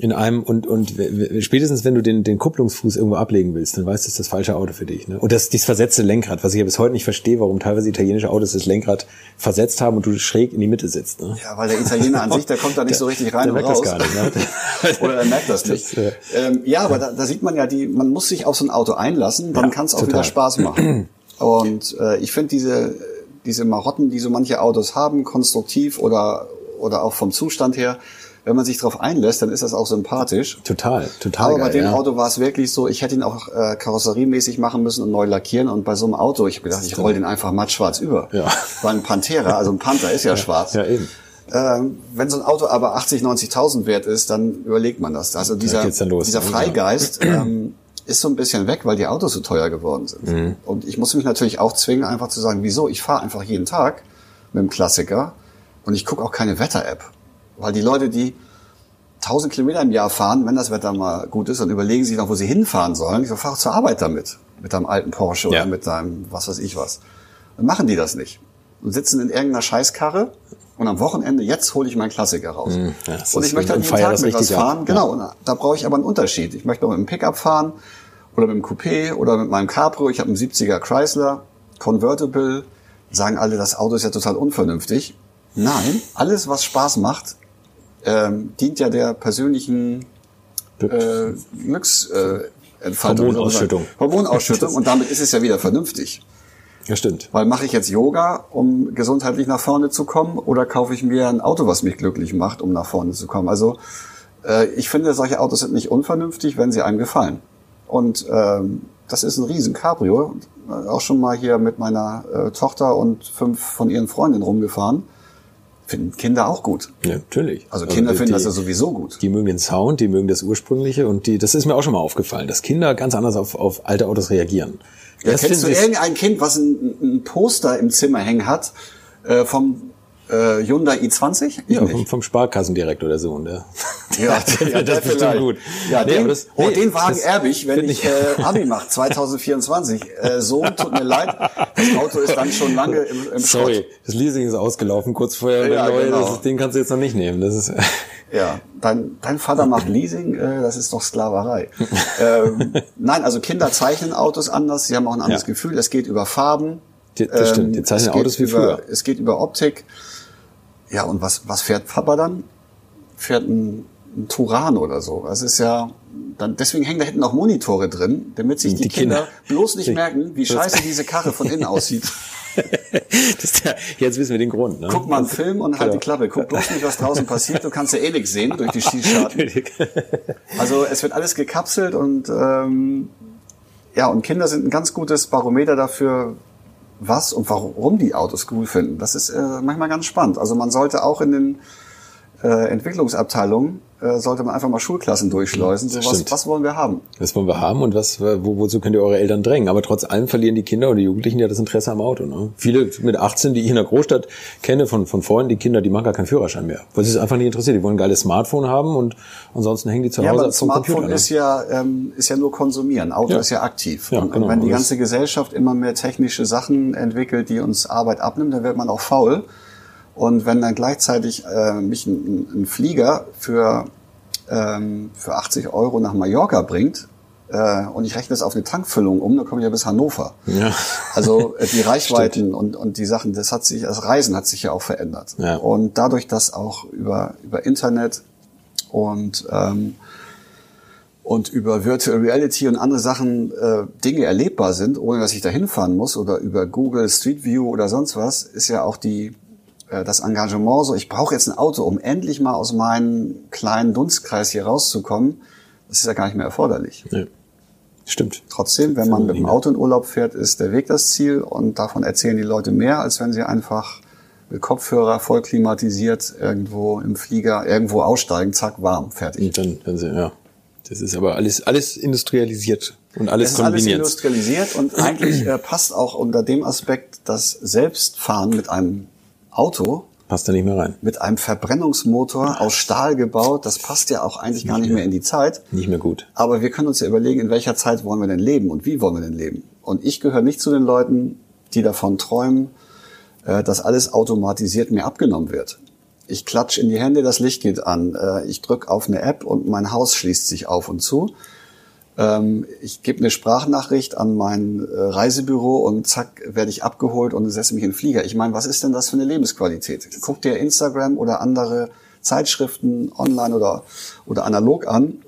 in einem und und spätestens wenn du den den Kupplungsfuß irgendwo ablegen willst, dann weißt du, das ist das falsche Auto für dich. Ne? Und das dieses versetzte Lenkrad, was ich ja bis heute nicht verstehe, warum teilweise italienische Autos das Lenkrad versetzt haben und du schräg in die Mitte sitzt. Ne? Ja, weil der Italiener an sich, der kommt da nicht so richtig rein der und raus. Das gar nicht, ne? Oder er merkt das nicht. Das, äh, ähm, ja, aber da, da sieht man ja, die man muss sich auf so ein Auto einlassen, dann ja, kann es auch total. wieder Spaß machen. Und äh, ich finde diese diese Marotten, die so manche Autos haben, konstruktiv oder oder auch vom Zustand her, wenn man sich darauf einlässt, dann ist das auch sympathisch. Total, total. Aber geil, bei dem ja. Auto war es wirklich so, ich hätte ihn auch äh, karosseriemäßig machen müssen und neu lackieren. Und bei so einem Auto, ich habe gedacht, ich roll den einfach matt schwarz über. Ja. War ein Pantera, also ein Panther ist ja, ja schwarz. Ja, eben. Ähm, wenn so ein Auto aber 80, 90.000 wert ist, dann überlegt man das. Also dieser, los, dieser Freigeist ähm, ist so ein bisschen weg, weil die Autos so teuer geworden sind. Mhm. Und ich muss mich natürlich auch zwingen, einfach zu sagen, wieso? Ich fahre einfach jeden Tag mit dem Klassiker und ich gucke auch keine Wetter-App. Weil die Leute, die 1000 Kilometer im Jahr fahren, wenn das Wetter mal gut ist, dann überlegen sie sich noch, wo sie hinfahren sollen. Ich so, fahr zur Arbeit damit. Mit deinem alten Porsche ja. oder mit deinem was weiß ich was. Dann machen die das nicht. Und sitzen in irgendeiner Scheißkarre und am Wochenende, jetzt hole ich meinen Klassiker raus. Mm, ja, und ich möchte halt jeden Tag mit was fahren. Ab. Genau, und da brauche ich aber einen Unterschied. Ich möchte auch mit einem Pickup fahren oder mit einem Coupé oder mit meinem Cabrio. Ich habe einen 70er Chrysler, Convertible. Sagen alle, das Auto ist ja total unvernünftig. Nein, alles, was Spaß macht, ähm, dient ja der persönlichen äh, Glücksentfaltung. Äh, Hormonausschüttung. Hormonausschüttung und damit ist es ja wieder vernünftig. Ja, stimmt. Weil mache ich jetzt Yoga, um gesundheitlich nach vorne zu kommen, oder kaufe ich mir ein Auto, was mich glücklich macht, um nach vorne zu kommen? Also äh, ich finde, solche Autos sind nicht unvernünftig, wenn sie einem gefallen. Und ähm, das ist ein riesen Cabrio. Auch schon mal hier mit meiner äh, Tochter und fünf von ihren Freundinnen rumgefahren Finden Kinder auch gut. Ja, natürlich. Also Kinder die, finden das ja sowieso gut. Die mögen den Sound, die mögen das Ursprüngliche und die, das ist mir auch schon mal aufgefallen, dass Kinder ganz anders auf, auf alte Autos reagieren. Ja, Das kennst du irgendein Kind, was ein, ein Poster im Zimmer hängen hat äh, vom äh, Hyundai i20? Ich ja, vom, vom Sparkassendirektor der Sohn, der. Ja, der, das ist bestimmt gut. Ja, Nee, den, das- oh, nee, den Wagen erbe ich, wenn find ich äh, Abi mache, 2024. Äh, Sohn, tut mir leid, das Auto ist dann schon lange im, im Sorry, Schrott. das Leasing ist ausgelaufen kurz vorher. Ja, neue, genau. das den kannst du jetzt noch nicht nehmen. Das ist, Ja, dein, dein Vater macht Leasing, äh, das ist doch Sklaverei. ähm, nein, also Kinder zeichnen Autos anders, sie haben auch ein anderes Ja. Gefühl. Es geht über Farben. Die- das stimmt, die zeichnen es geht Autos wie über, früher. Es geht über Optik. Ja, und was, was fährt Papa dann? Fährt ein, ein Turan oder so. Das ist ja, dann, deswegen hängen da hinten auch Monitore drin, damit sich die, Die Kinder, Kinder. bloß nicht Die- merken, wie scheiße diese Karre von innen aussieht. das der, jetzt wissen wir den Grund. Ne? Guck mal einen Film und halt die Genau. Klappe. Guck bloß nicht, was draußen passiert. Du kannst ja eh nichts sehen durch die Schießscharten. Also es wird alles gekapselt und ähm, ja, und Kinder sind ein ganz gutes Barometer dafür, was und warum die Autos cool finden. Das ist äh, manchmal ganz spannend. Also man sollte auch in den äh, Entwicklungsabteilungen sollte man einfach mal Schulklassen durchschleusen. So, Das was, was wollen wir haben? Das wollen wir haben und was, wo, wozu könnt ihr eure Eltern drängen? Aber trotz allem verlieren die Kinder oder die Jugendlichen ja das Interesse am Auto. Ne? Viele mit 18, die ich in der Großstadt kenne, von, von Freunden, die Kinder, die machen gar keinen Führerschein mehr. Weil sie es einfach nicht interessiert. Die wollen ein geiles Smartphone haben und ansonsten hängen die zu Ja, Hause aber ein vom Smartphone Computer. ne? ist ja ähm, ist ja nur konsumieren. Auto Ja. ist ja aktiv. Ja, und, genau. und wenn die Aber ganze Gesellschaft immer mehr technische Sachen entwickelt, die uns Arbeit abnimmt, dann wird man auch faul. Und wenn dann gleichzeitig äh, mich ein, ein Flieger für ähm, für 80 Euro nach Mallorca bringt äh, und ich rechne das auf eine Tankfüllung um, dann komme ich ja bis Hannover. Ja. Also äh, die Reichweiten und, und die Sachen, das hat sich, das Reisen hat sich ja auch verändert. Ja. Und dadurch, dass auch über, über Internet und, ähm, und über Virtual Reality und andere Sachen äh, Dinge erlebbar sind, ohne dass ich da hinfahren muss oder über Google Street View oder sonst was, ist ja auch die, das Engagement so, ich brauche jetzt ein Auto, um endlich mal aus meinem kleinen Dunstkreis hier rauszukommen. Das ist ja gar nicht mehr erforderlich. Ja. Stimmt. Trotzdem, wenn man mit dem Auto in Urlaub fährt, ist der Weg das Ziel und davon erzählen die Leute mehr, als wenn sie einfach mit Kopfhörer voll klimatisiert irgendwo im Flieger irgendwo aussteigen, zack, warm, fertig. Und dann, dann sie, ja. Das ist aber alles, alles industrialisiert und alles Es ist alles kombiniert. industrialisiert und eigentlich äh, passt auch unter dem Aspekt das Selbstfahren mit einem Auto, Passt da nicht mehr rein. mit einem Verbrennungsmotor aus Stahl gebaut, das passt ja auch eigentlich gar nicht mehr in die Zeit. Nicht mehr gut. Aber wir können uns ja überlegen, in welcher Zeit wollen wir denn leben und wie wollen wir denn leben. Und ich gehöre nicht zu den Leuten, die davon träumen, äh, dass alles automatisiert mir abgenommen wird. Ich klatsch in die Hände, das Licht geht an. Äh, Ich drücke auf eine App und mein Haus schließt sich auf und zu. Ähm, Ich gebe eine Sprachnachricht an mein äh, Reisebüro und zack, werde ich abgeholt und setze mich in den Flieger. Ich meine, was ist denn das für eine Lebensqualität? Guck dir Instagram oder andere Zeitschriften online oder, oder analog an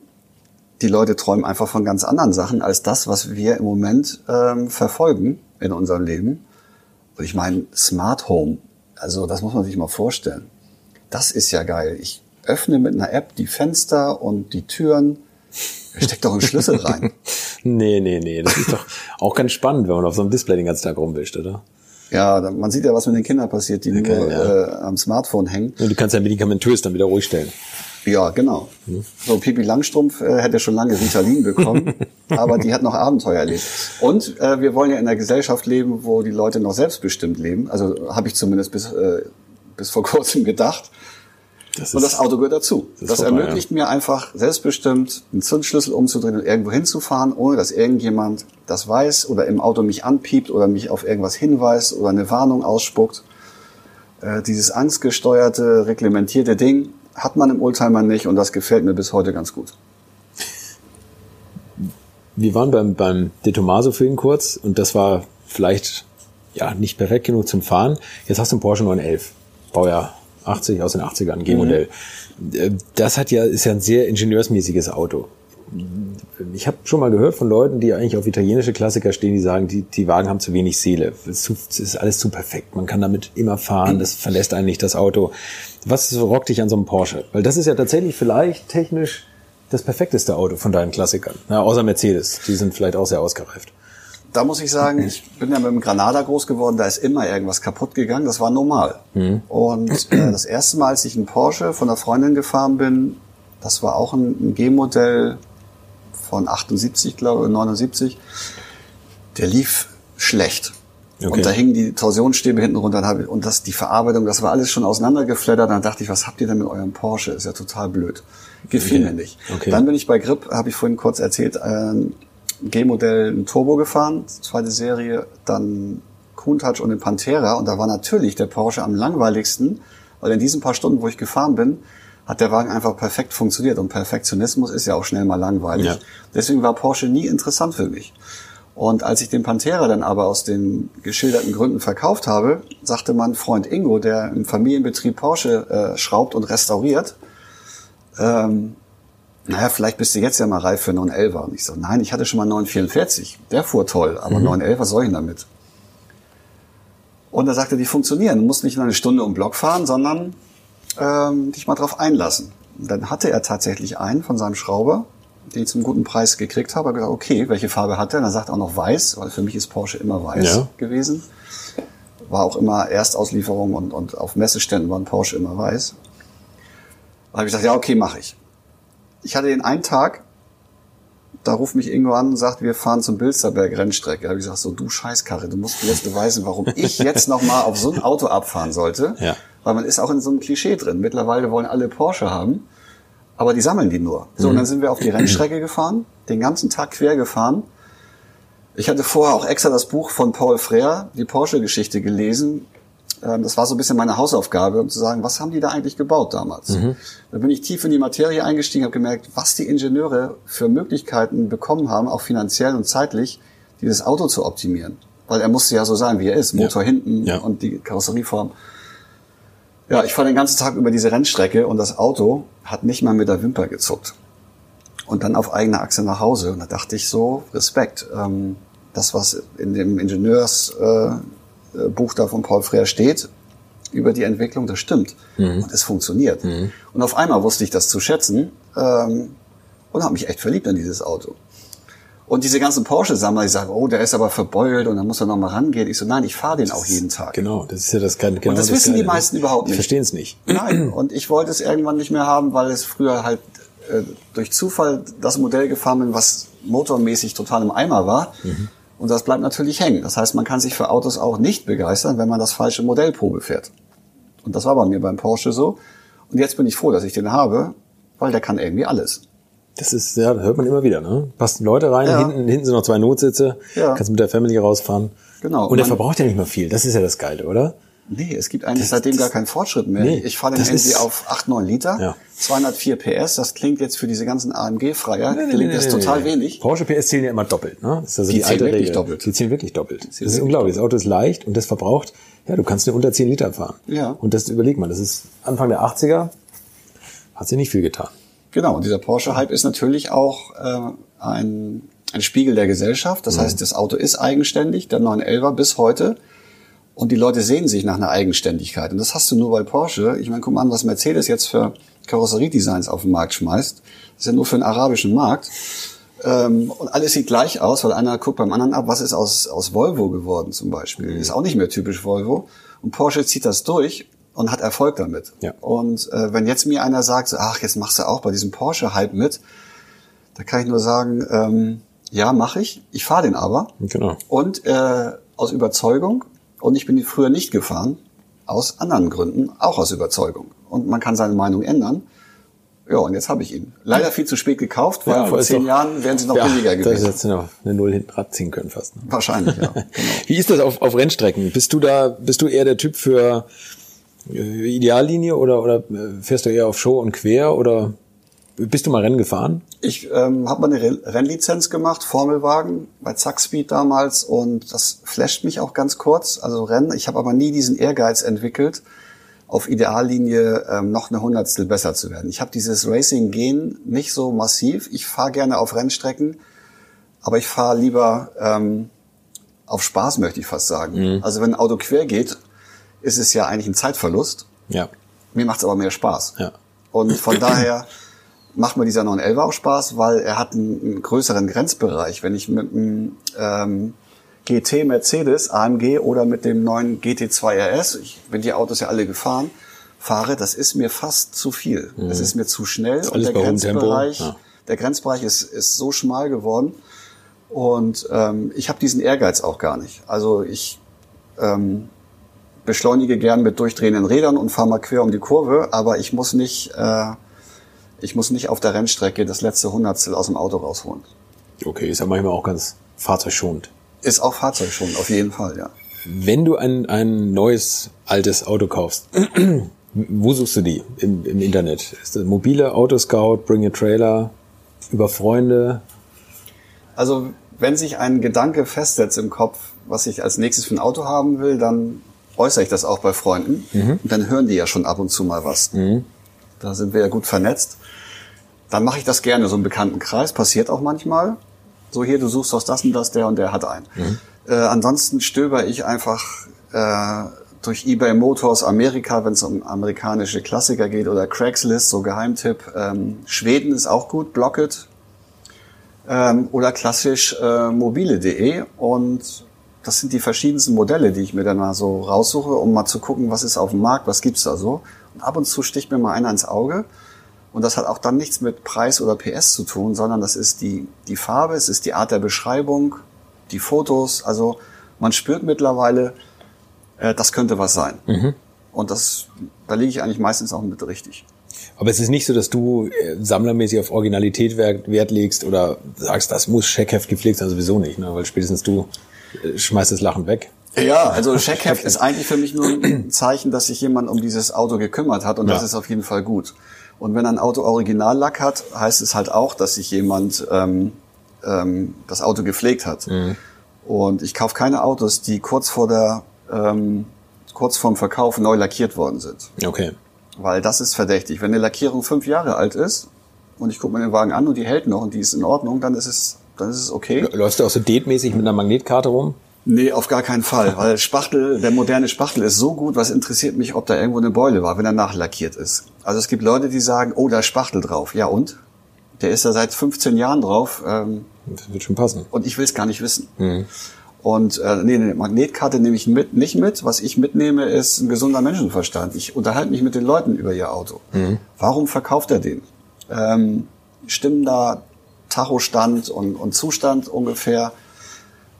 die Leute träumen einfach von ganz anderen Sachen als das, was wir im Moment ähm, verfolgen in unserem Leben. Und ich meine, Smart Home, also das muss man sich mal vorstellen. Das ist ja geil. Ich öffne mit einer App die Fenster und die Türen. Steckt doch ein Schlüssel rein. Nee, nee, nee. Das ist doch auch ganz spannend, wenn man auf so einem Display den ganzen Tag rumwischt, oder? Ja, man sieht ja, was mit den Kindern passiert, die Okay, nur ja. äh, am Smartphone hängen. Und du kannst ja medikamentös dann wieder ruhig stellen. Ja, genau. So Pipi Langstrumpf äh, hätte schon lange Ritalin bekommen, aber die hat noch Abenteuer erlebt. Und äh, wir wollen ja in einer Gesellschaft leben, wo die Leute noch selbstbestimmt leben. Also habe ich zumindest bis, äh, bis vor kurzem gedacht. Das Und das Auto gehört dazu. ist Das, vorbei, ermöglicht mir einfach selbstbestimmt einen Zündschlüssel umzudrehen und irgendwo hinzufahren, ohne dass irgendjemand das weiß oder im Auto mich anpiept oder mich auf irgendwas hinweist oder eine Warnung ausspuckt. Äh, dieses angstgesteuerte, reglementierte Ding hat man im Oldtimer nicht und das gefällt mir bis heute ganz gut. Wir waren beim, beim De Tomaso-Film kurz und das war vielleicht ja nicht perfekt genug zum Fahren. Jetzt hast du einen Porsche 911, Baujahr 80 aus den 80ern, G-Modell. Äh, Das hat ja, ist ja ein sehr ingenieursmäßiges Auto. Ich habe schon mal gehört von Leuten, die eigentlich auf italienische Klassiker stehen, die sagen, die, die Wagen haben zu wenig Seele. Es ist, zu, es ist alles zu perfekt. Man kann damit immer fahren, das verlässt eigentlich das Auto. Was rockt dich an so einem Porsche? Weil das ist ja tatsächlich vielleicht technisch das perfekteste Auto von deinen Klassikern. Na, außer Mercedes. Die sind vielleicht auch sehr ausgereift. Da muss ich sagen, ich bin ja mit dem Granada groß geworden, da ist immer irgendwas kaputt gegangen, das war normal. Mhm. Und äh, das erste Mal, als ich einen Porsche von einer Freundin gefahren bin, das war auch ein, ein G-Modell von 78, glaube ich, 79, der lief schlecht. Okay. Und da hingen die Torsionsstäbe hinten runter ich, und das, die Verarbeitung, das war alles schon auseinandergeflattert. Dann dachte ich, was habt ihr denn mit eurem Porsche? Ist ja total blöd. Gefiel Okay. mir nicht. Okay. Dann bin ich bei Grip, habe ich vorhin kurz erzählt, ein G-Modell ein Turbo gefahren, zweite Serie, dann Countach und den Pantera. Und da war natürlich der Porsche am langweiligsten, weil in diesen paar Stunden, wo ich gefahren bin, hat der Wagen einfach perfekt funktioniert. Und Perfektionismus ist ja auch schnell mal langweilig. Ja. Deswegen war Porsche nie interessant für mich. Und als ich den Pantera dann aber aus den geschilderten Gründen verkauft habe, sagte mein Freund Ingo, der im Familienbetrieb Porsche äh, schraubt und restauriert, ähm, naja, vielleicht bist du jetzt ja mal reif für 911. Und ich so, nein, ich hatte schon mal 944. Der fuhr toll, aber 911, was soll ich denn damit? Und er sagte, die funktionieren. Du musst nicht nur eine Stunde um Block fahren, sondern ähm, dich mal drauf einlassen. Und dann hatte er tatsächlich einen von seinem Schrauber, den ich zum guten Preis gekriegt habe. Er hat gesagt, okay, welche Farbe hat er? Und er sagt auch noch weiß, weil für mich ist Porsche immer weiß Ja. gewesen. War auch immer Erstauslieferung und, und auf Messeständen waren Porsche immer weiß. Da habe ich gesagt, ja, okay, mache ich. Ich hatte den einen Tag, da ruft mich Ingo an und sagt, wir fahren zum Bilsterberg Rennstrecke. Da habe ich gesagt, so du Scheißkarre, du musst mir jetzt beweisen, warum ich jetzt nochmal auf so ein Auto abfahren sollte. Ja. Weil man ist auch in so einem Klischee drin. Mittlerweile wollen alle Porsche haben, aber die sammeln die nur. So, und dann sind wir auf die Rennstrecke gefahren, den ganzen Tag quer gefahren. Ich hatte vorher auch extra das Buch von Paul Frère, die Porsche-Geschichte gelesen. Ähm, Das war so ein bisschen meine Hausaufgabe, um zu sagen, was haben die da eigentlich gebaut damals? Da bin ich tief in die Materie eingestiegen, habe gemerkt, was die Ingenieure für Möglichkeiten bekommen haben, auch finanziell und zeitlich, dieses Auto zu optimieren. Weil er musste ja so sein, wie er ist. Motor hinten Ja. und die Karosserieform. Ja, ich fahre den ganzen Tag über diese Rennstrecke und das Auto hat nicht mal mit der Wimper gezuckt. Und dann auf eigener Achse nach Hause. Und da dachte ich so, Respekt. Ähm, das, was in dem Ingenieursbuch äh, Buch da von Paul Frère steht, über die Entwicklung, das stimmt. Und es funktioniert. Und auf einmal wusste ich das zu schätzen ähm, und habe mich echt verliebt in dieses Auto. Und diese ganzen Porsche-Sammler, die sagen, oh, der ist aber verbeult und dann muss er noch mal rangehen. Ich so, nein, ich fahre den auch jeden Tag. Genau, das ist ja das Geile. Genau das wissen die Geile, ne? meisten überhaupt Die nicht. verstehen es nicht. Nein, und ich wollte es irgendwann nicht mehr haben, weil es früher halt äh, durch Zufall das Modell gefahren bin, was motormäßig total im Eimer war. Und das bleibt natürlich hängen. Das heißt, man kann sich für Autos auch nicht begeistern, wenn man das falsche Modellprobe fährt. Und das war bei mir beim Porsche so. Und jetzt bin ich froh, dass ich den habe, weil der kann irgendwie alles. Das ist, ja, hört man immer wieder, ne? Passen Leute rein, Ja. hinten, hinten sind noch zwei Notsitze, Ja. kannst mit der Family rausfahren. Genau. Und der Man- verbraucht ja nicht mehr viel. Das ist ja das Geile, oder? Nee, es gibt eigentlich Das- seitdem das- gar keinen Fortschritt mehr. Nee, ich fahre den ist- auf 8, 9 Liter, Ja. 204 PS. Das klingt jetzt für diese ganzen AMG-Freier, klingt das nee, total nee. wenig. Porsche PS zählen ja immer doppelt, ne? Das ist also Die die, zählen alte wirklich Regel. doppelt. Die zählen wirklich doppelt. Das ist unglaublich. Das Auto ist leicht und das verbraucht, ja, du kannst nur unter 10 Liter fahren. Ja. Und das überleg mal, das ist Anfang der 80er, hat sich nicht viel getan. Genau, und dieser Porsche-Hype ist natürlich auch äh, ein, ein Spiegel der Gesellschaft. Das heißt, das Auto ist eigenständig, der 911er bis heute. Und die Leute sehen sich nach einer Eigenständigkeit. Und das hast du nur bei Porsche. Ich meine, guck mal an, was Mercedes jetzt für Karosseriedesigns auf den Markt schmeißt. Das ist ja nur für den arabischen Markt. Ähm, und alles sieht gleich aus, weil einer guckt beim anderen ab, was ist aus, aus Volvo geworden zum Beispiel. Ist auch nicht mehr typisch Volvo. Und Porsche zieht das durch und hat Erfolg damit. Ja. Und äh, wenn jetzt mir einer sagt, so, ach, jetzt machst du auch bei diesem Porsche-Hype mit, da kann ich nur sagen, ähm, ja, mache ich. Ich fahre den aber. Genau. Und äh, aus Überzeugung. Und ich bin die früher nicht gefahren. Aus anderen Gründen, auch aus Überzeugung. Und man kann seine Meinung ändern. Ja, und jetzt habe ich ihn. Leider viel zu spät gekauft, weil Ja, vor zehn doch- Jahren wären sie noch ja, billiger Da gewesen. hättest du noch eine Null hinten abziehen können fast. Ne? Wahrscheinlich, ja. Genau. Wie ist das auf, auf Rennstrecken? Bist du da, bist du eher der Typ für äh, Ideallinie oder, oder äh, fährst du eher auf Show und quer oder bist du mal Rennen gefahren? Ich ähm, habe mal eine Re- Rennlizenz gemacht, Formelwagen bei Zack Speed damals und das flasht mich auch ganz kurz. Also Rennen. Ich habe aber nie diesen Ehrgeiz entwickelt, auf Ideallinie ähm, noch eine Hundertstel besser zu werden. Ich habe dieses Racing-Gen nicht so massiv. Ich fahre gerne auf Rennstrecken, aber ich fahre lieber ähm, auf Spaß, möchte ich fast sagen. Also wenn ein Auto quer geht, ist es ja eigentlich ein Zeitverlust. Ja. Mir macht es aber mehr Spaß. Ja. Und von daher macht mir dieser 911 auch Spaß, weil er hat einen, einen größeren Grenzbereich. Wenn ich mit einem ähm, GT Mercedes, AMG oder mit dem neuen GT2 RS, ich bin die Autos ja alle gefahren, fahre, das ist mir fast zu viel. Es ist mir zu schnell und der Grenzbereich, ja. der Grenzbereich ist, ist so schmal geworden und ähm, ich habe diesen Ehrgeiz auch gar nicht. Also ich ähm, beschleunige gern mit durchdrehenden Rädern und fahre mal quer um die Kurve, aber ich muss nicht, äh, ich muss nicht auf der Rennstrecke das letzte Hundertstel aus dem Auto rausholen. Okay, ist ja manchmal auch ganz fahrzeugschonend. Ist auch Fahrzeug schon, auf jeden Fall, ja. Wenn du ein, ein neues, altes Auto kaufst, wo suchst du die im, im Internet? Ist das mobile Autoscout, Bring a Trailer, über Freunde? Also wenn sich ein Gedanke festsetzt im Kopf, was ich als nächstes für ein Auto haben will, dann äußere ich das auch bei Freunden. Und dann hören die ja schon ab und zu mal was. Da sind wir ja gut vernetzt. Dann mache ich das gerne, so im bekannten Kreis. Passiert auch manchmal. So hier, du suchst aus das und das, der und der hat einen. Äh, ansonsten stöber ich einfach äh, durch eBay Motors Amerika, wenn es um amerikanische Klassiker geht, oder Craigslist, so Geheimtipp. Ähm, Schweden ist auch gut, Blocket. Ähm, oder klassisch äh, mobile.de. Und das sind die verschiedensten Modelle, die ich mir dann mal so raussuche, um mal zu gucken, was ist auf dem Markt, was gibt's da so. Ab und zu sticht mir mal einer ins Auge. Und das hat auch dann nichts mit Preis oder PS zu tun, sondern das ist die, die Farbe, es ist die Art der Beschreibung, die Fotos. Also man spürt mittlerweile, äh, das könnte was sein. Und das, da liege ich eigentlich meistens auch mit richtig. Aber es ist nicht so, dass du äh, sammlermäßig auf Originalität Wert, Wert legst oder sagst, das muss Scheckheft gepflegt sein, sowieso nicht, ne? weil spätestens du äh, schmeißt das Lachen weg. Ja, also Checkheft ist eigentlich für mich nur ein Zeichen, dass sich jemand um dieses Auto gekümmert hat und Ja. das ist auf jeden Fall gut. Und wenn ein Auto Originallack hat, heißt es halt auch, dass sich jemand ähm, ähm, das Auto gepflegt hat. Und ich kaufe keine Autos, die kurz vor der ähm, kurz vorm Verkauf neu lackiert worden sind. Okay. Weil das ist verdächtig. Wenn eine Lackierung fünf Jahre alt ist und ich gucke mir den Wagen an und die hält noch und die ist in Ordnung, dann ist es, dann ist es okay. Läufst du auch so date-mäßig mit einer Magnetkarte rum? Nee, auf gar keinen Fall, weil Spachtel, der moderne Spachtel ist so gut, was interessiert mich, ob da irgendwo eine Beule war, wenn er nachlackiert ist. Also es gibt Leute, die sagen, oh, da ist Spachtel drauf. Ja und? Der ist da seit 15 Jahren drauf ähm, Das wird schon passen. und ich will es gar nicht wissen. Und äh, nee, eine Magnetkarte nehme ich mit, nicht mit. Was ich mitnehme, ist ein gesunder Menschenverstand. Ich unterhalte mich mit den Leuten über ihr Auto. Warum verkauft er den? Ähm, stimmen da Tachostand und, und Zustand ungefähr?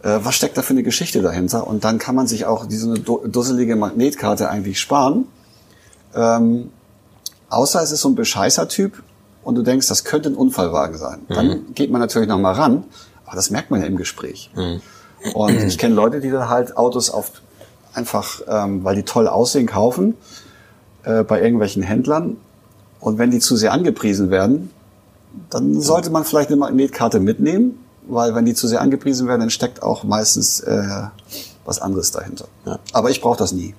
Äh, was steckt da für eine Geschichte dahinter? Und dann kann man sich auch diese du- dusselige Magnetkarte eigentlich sparen. Ähm, außer es ist so ein Bescheißer-Typ und du denkst, das könnte ein Unfallwagen sein. Dann geht man natürlich noch mal ran, aber das merkt man ja im Gespräch. Und ich kenne Leute, die dann halt Autos auf einfach, ähm, weil die toll aussehen, kaufen äh, bei irgendwelchen Händlern. Und wenn die zu sehr angepriesen werden, dann sollte man vielleicht eine Magnetkarte mitnehmen, weil wenn die zu sehr angepriesen werden, dann steckt auch meistens äh, was anderes dahinter. Ja. Aber ich brauche das nie.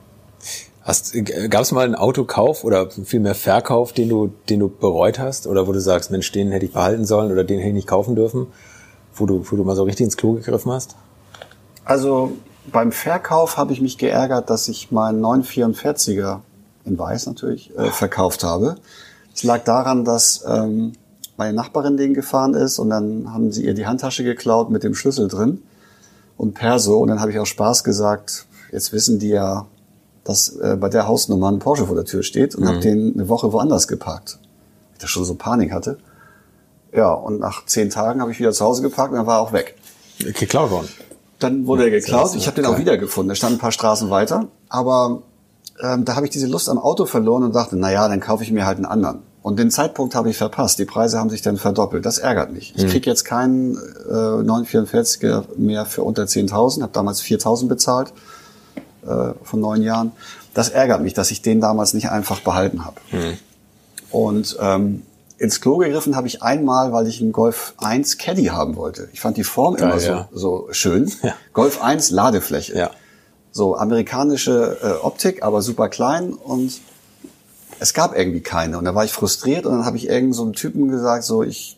Hast, gab es mal einen Autokauf oder vielmehr Verkauf, den du, den du bereut hast? Oder wo du sagst, Mensch, den hätte ich behalten sollen oder den hätte ich nicht kaufen dürfen? Wo du, wo du mal so richtig ins Klo gegriffen hast? Also beim Verkauf habe ich mich geärgert, dass ich meinen 944er in Weiß natürlich äh, verkauft habe. Es lag daran, dass ähm, meine Nachbarin den gefahren ist und dann haben sie ihr die Handtasche geklaut mit dem Schlüssel drin und Perso. Und dann habe ich auch Spaß gesagt, jetzt wissen die ja, dass äh, bei der Hausnummer ein Porsche vor der Tür steht und habe den eine Woche woanders geparkt. Ich da schon so Panik hatte. Ja, und nach zehn Tagen habe ich wieder zu Hause geparkt und dann war er auch weg. Geklaut worden. Dann wurde er geklaut. Ich habe den auch wiedergefunden. Er stand ein paar Straßen weiter. Aber ähm, da habe ich diese Lust am Auto verloren und dachte, na ja, dann kaufe ich mir halt einen anderen. Und den Zeitpunkt habe ich verpasst. Die Preise haben sich dann verdoppelt. Das ärgert mich. Ich krieg jetzt keinen äh, 944er mehr für unter 10.000. Habe damals 4.000 bezahlt äh, von neun Jahren. Das ärgert mich, dass ich den damals nicht einfach behalten habe. Und ähm, ins Klo gegriffen habe ich einmal, weil ich einen Golf 1 Caddy haben wollte. Ich fand die Form Geil, immer so, ja. so schön. Ja. Golf 1 Ladefläche. Ja. So amerikanische äh, Optik, aber super klein und es gab irgendwie keine. Und da war ich frustriert und dann habe ich irgend so einem Typen gesagt, so ich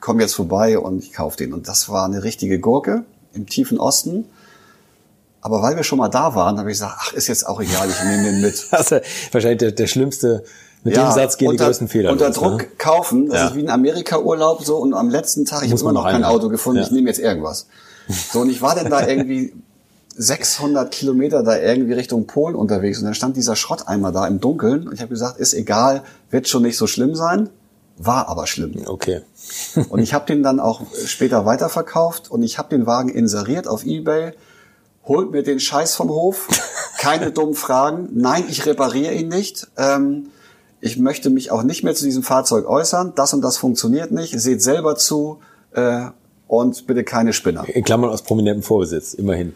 komme jetzt vorbei und ich kaufe den. Und das war eine richtige Gurke im tiefen Osten. Aber weil wir schon mal da waren, habe ich gesagt, ach, ist jetzt auch egal, ich nehme den mit. Das ist wahrscheinlich der, der schlimmste, mit dem Satz gehen die unter, größten Fehler Unter los, Druck ne? kaufen, das Ja. ist wie ein Amerika-Urlaub so und am letzten Tag, ich habe immer noch kein Auto gefunden, Ja. ich nehme jetzt irgendwas. So, und ich war dann da irgendwie 600 Kilometer da irgendwie Richtung Polen unterwegs und dann stand dieser Schrotteimer da im Dunkeln und ich habe gesagt, ist egal, wird schon nicht so schlimm sein, war aber schlimm. Okay. und ich habe den dann auch später weiterverkauft und ich habe den Wagen inseriert auf eBay, holt mir den Scheiß vom Hof, keine dummen Fragen, nein, ich repariere ihn nicht. Ähm, ich möchte mich auch nicht mehr zu diesem Fahrzeug äußern, das und das funktioniert nicht, seht selber zu äh, und bitte keine Spinner. In Klammern aus prominentem Vorbesitz, immerhin.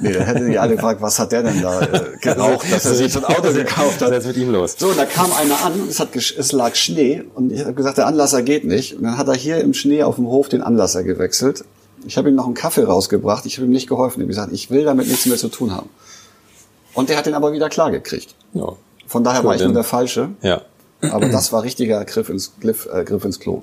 Nee, dann hätten die alle gefragt, was hat der denn da äh, geraucht, dass er sich so ein Auto gekauft hat. Das mit ihm los. So, und da kam einer an, es, hat, es lag Schnee und ich habe gesagt, der Anlasser geht nicht. Und dann hat er hier im Schnee auf dem Hof den Anlasser gewechselt. Ich habe ihm noch einen Kaffee rausgebracht, ich habe ihm nicht geholfen. Ich habe gesagt, ich will damit nichts mehr zu tun haben. Und der hat den aber wieder klar gekriegt. Ja. Von daher Gut, war ich nur der Falsche. ja. Aber das war richtiger Griff ins, Griff, äh, Griff ins Klo.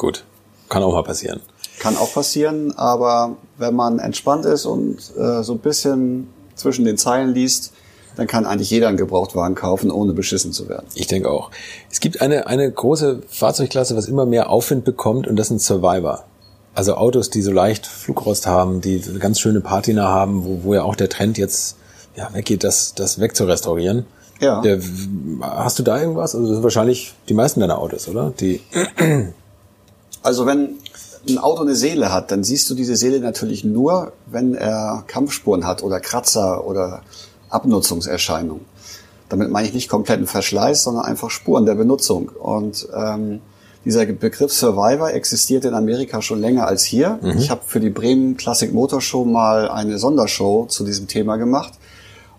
Gut, kann auch mal passieren. Kann auch passieren, aber wenn man entspannt ist und äh, so ein bisschen zwischen den Zeilen liest, dann kann eigentlich jeder einen Gebrauchtwagen kaufen, ohne beschissen zu werden. Ich denke auch. Es gibt eine, eine große Fahrzeugklasse, was immer mehr Aufwind bekommt, und das sind Survivor. Also Autos, die so leicht Flugrost haben, die ganz schöne Patina haben, wo, wo ja auch der Trend jetzt ja, weggeht, das, das wegzurestaurieren. Ja. Der, hast du da irgendwas? Also das sind wahrscheinlich die meisten deiner Autos, oder? Die, Also wenn ein Auto eine Seele hat, dann siehst du diese Seele natürlich nur, wenn er Kampfspuren hat oder Kratzer oder Abnutzungserscheinungen. Damit meine ich nicht kompletten Verschleiß, sondern einfach Spuren der Benutzung. Und ähm, dieser Begriff Survivor existiert in Amerika schon länger als hier. Ich habe für die Bremen Classic Motor Show mal eine Sondershow zu diesem Thema gemacht.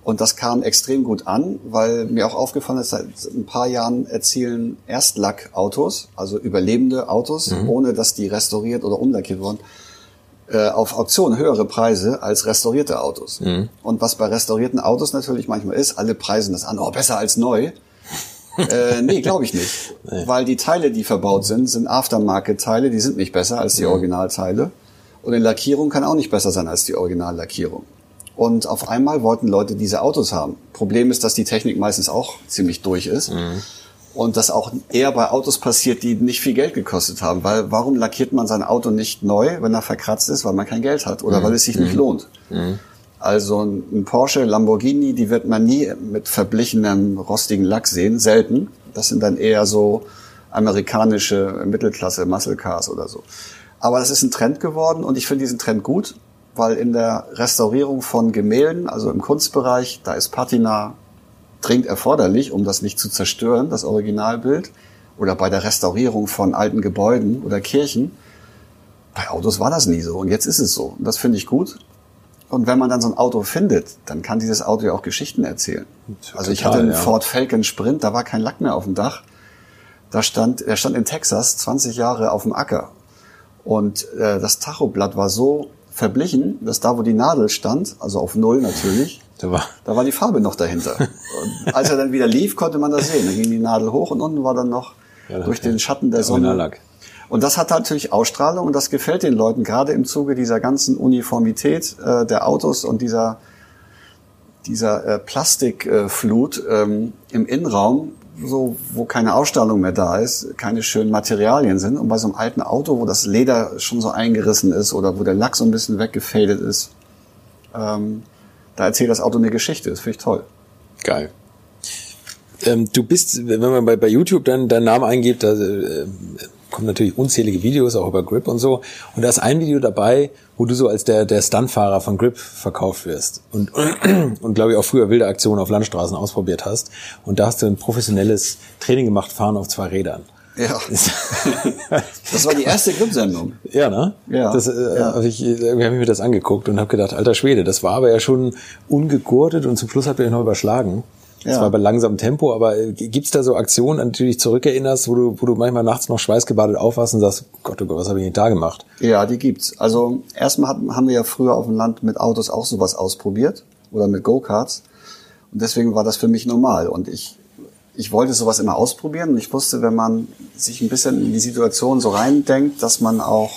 Und das kam extrem gut an, weil mir auch aufgefallen ist, seit ein paar Jahren erzielen Erstlackautos, also überlebende Autos, ohne dass die restauriert oder umlackiert wurden, äh, auf Auktion höhere Preise als restaurierte Autos. Und was bei restaurierten Autos natürlich manchmal ist, alle preisen das an, oh, besser als neu. äh, nee, glaube ich nicht. Weil die Teile, die verbaut sind, sind Aftermarket-Teile, die sind nicht besser als die Originalteile. Und die Lackierung kann auch nicht besser sein als die Originallackierung. Und auf einmal wollten Leute diese Autos haben. Problem ist, dass die Technik meistens auch ziemlich durch ist. Und das auch eher bei Autos passiert, die nicht viel Geld gekostet haben. Weil warum lackiert man sein Auto nicht neu, wenn er verkratzt ist? Weil man kein Geld hat oder weil es sich nicht lohnt. Also ein Porsche, Lamborghini, die wird man nie mit verblichenem, rostigen Lack sehen, selten. Das sind dann eher so amerikanische Mittelklasse Muscle Cars oder so. Aber das ist ein Trend geworden und ich finde diesen Trend gut. Weil in der Restaurierung von Gemälden, also im Kunstbereich, da ist Patina dringend erforderlich, um das nicht zu zerstören, das Originalbild. Oder bei der Restaurierung von alten Gebäuden oder Kirchen. Bei Autos war das nie so und jetzt ist es so. Und das finde ich gut. Und wenn man dann so ein Auto findet, dann kann dieses Auto ja auch Geschichten erzählen. Also ich hatte einen ja. Ford Falcon Sprint, da war kein Lack mehr auf dem Dach. Da stand, er stand in Texas 20 Jahre auf dem Acker. Und äh, das Tachoblatt war so verblichen, dass da, wo die Nadel stand, also auf Null natürlich, Da war, da war die Farbe noch dahinter. Und als er dann wieder lief, konnte man das sehen. Da ging die Nadel hoch und unten war dann noch Ja, durch den Schatten der Sonne. Originallack. Und das hat natürlich Ausstrahlung und das gefällt den Leuten, gerade im Zuge dieser ganzen Uniformität äh, der Autos und dieser, dieser äh, Plastikflut äh, ähm, im Innenraum, so, wo keine Ausstrahlung mehr da ist, keine schönen Materialien sind. Und bei so einem alten Auto, wo das Leder schon so eingerissen ist oder wo der Lack so ein bisschen weggefadet ist, ähm, da erzählt das Auto eine Geschichte. Das finde ich toll. Geil. Ähm, du bist, wenn man bei, bei YouTube dann deinen Namen eingibt, da äh, kommen natürlich unzählige Videos, auch über Grip und so. Und da ist ein Video dabei, wo du so als der, der Stuntfahrer von Grip verkauft wirst. Und, und glaube ich auch früher wilde Aktionen auf Landstraßen ausprobiert hast. Und da hast du ein professionelles Training gemacht, Fahren auf zwei Rädern. Ja. Das war die erste Grip-Sendung. Ja, ne? Ja, Das, äh, ja. Hab ich, irgendwie habe ich mir das angeguckt und habe gedacht, alter Schwede, das war aber ja schon ungegurtet und zum Schluss habt ihr euch noch überschlagen. Ja. war bei langsamem Tempo, aber äh, gibt's da so Aktionen, an die du dich zurückerinnerst, wo du, wo du manchmal nachts noch schweißgebadet aufwachst und sagst, Gott, oh Gott, was habe ich denn da gemacht? Ja, die gibt's. Also erstmal hatten- haben wir ja früher auf dem Land mit Autos auch sowas ausprobiert oder mit Go-Karts. Und deswegen war das für mich normal. Und ich, ich wollte sowas immer ausprobieren und ich wusste, wenn man sich ein bisschen in die Situation so reindenkt, dass man auch,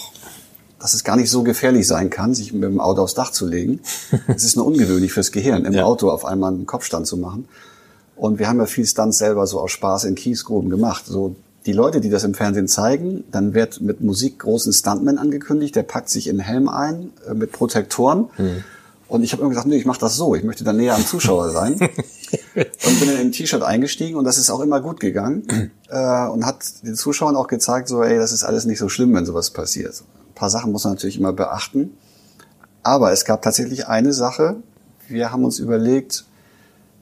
dass es gar nicht so gefährlich sein kann, sich mit dem Auto aufs Dach zu legen. Es ist nur ungewöhnlich fürs Gehirn, im Ja. Auto auf einmal einen Kopfstand zu machen. Und wir haben ja viel Stunts selber so aus Spaß in Kiesgruben gemacht. So die Leute, die das im Fernsehen zeigen, dann wird mit Musik großen Stuntman angekündigt, der packt sich in Helm ein äh, mit Protektoren. Und ich habe immer gesagt, nee, ich mache das so, ich möchte dann näher am Zuschauer sein. und bin dann im T-Shirt eingestiegen und das ist auch immer gut gegangen. äh, und hat den Zuschauern auch gezeigt, so, ey, das ist alles nicht so schlimm, wenn sowas passiert. Ein paar Sachen muss man natürlich immer beachten. Aber es gab tatsächlich eine Sache. Wir haben uns überlegt,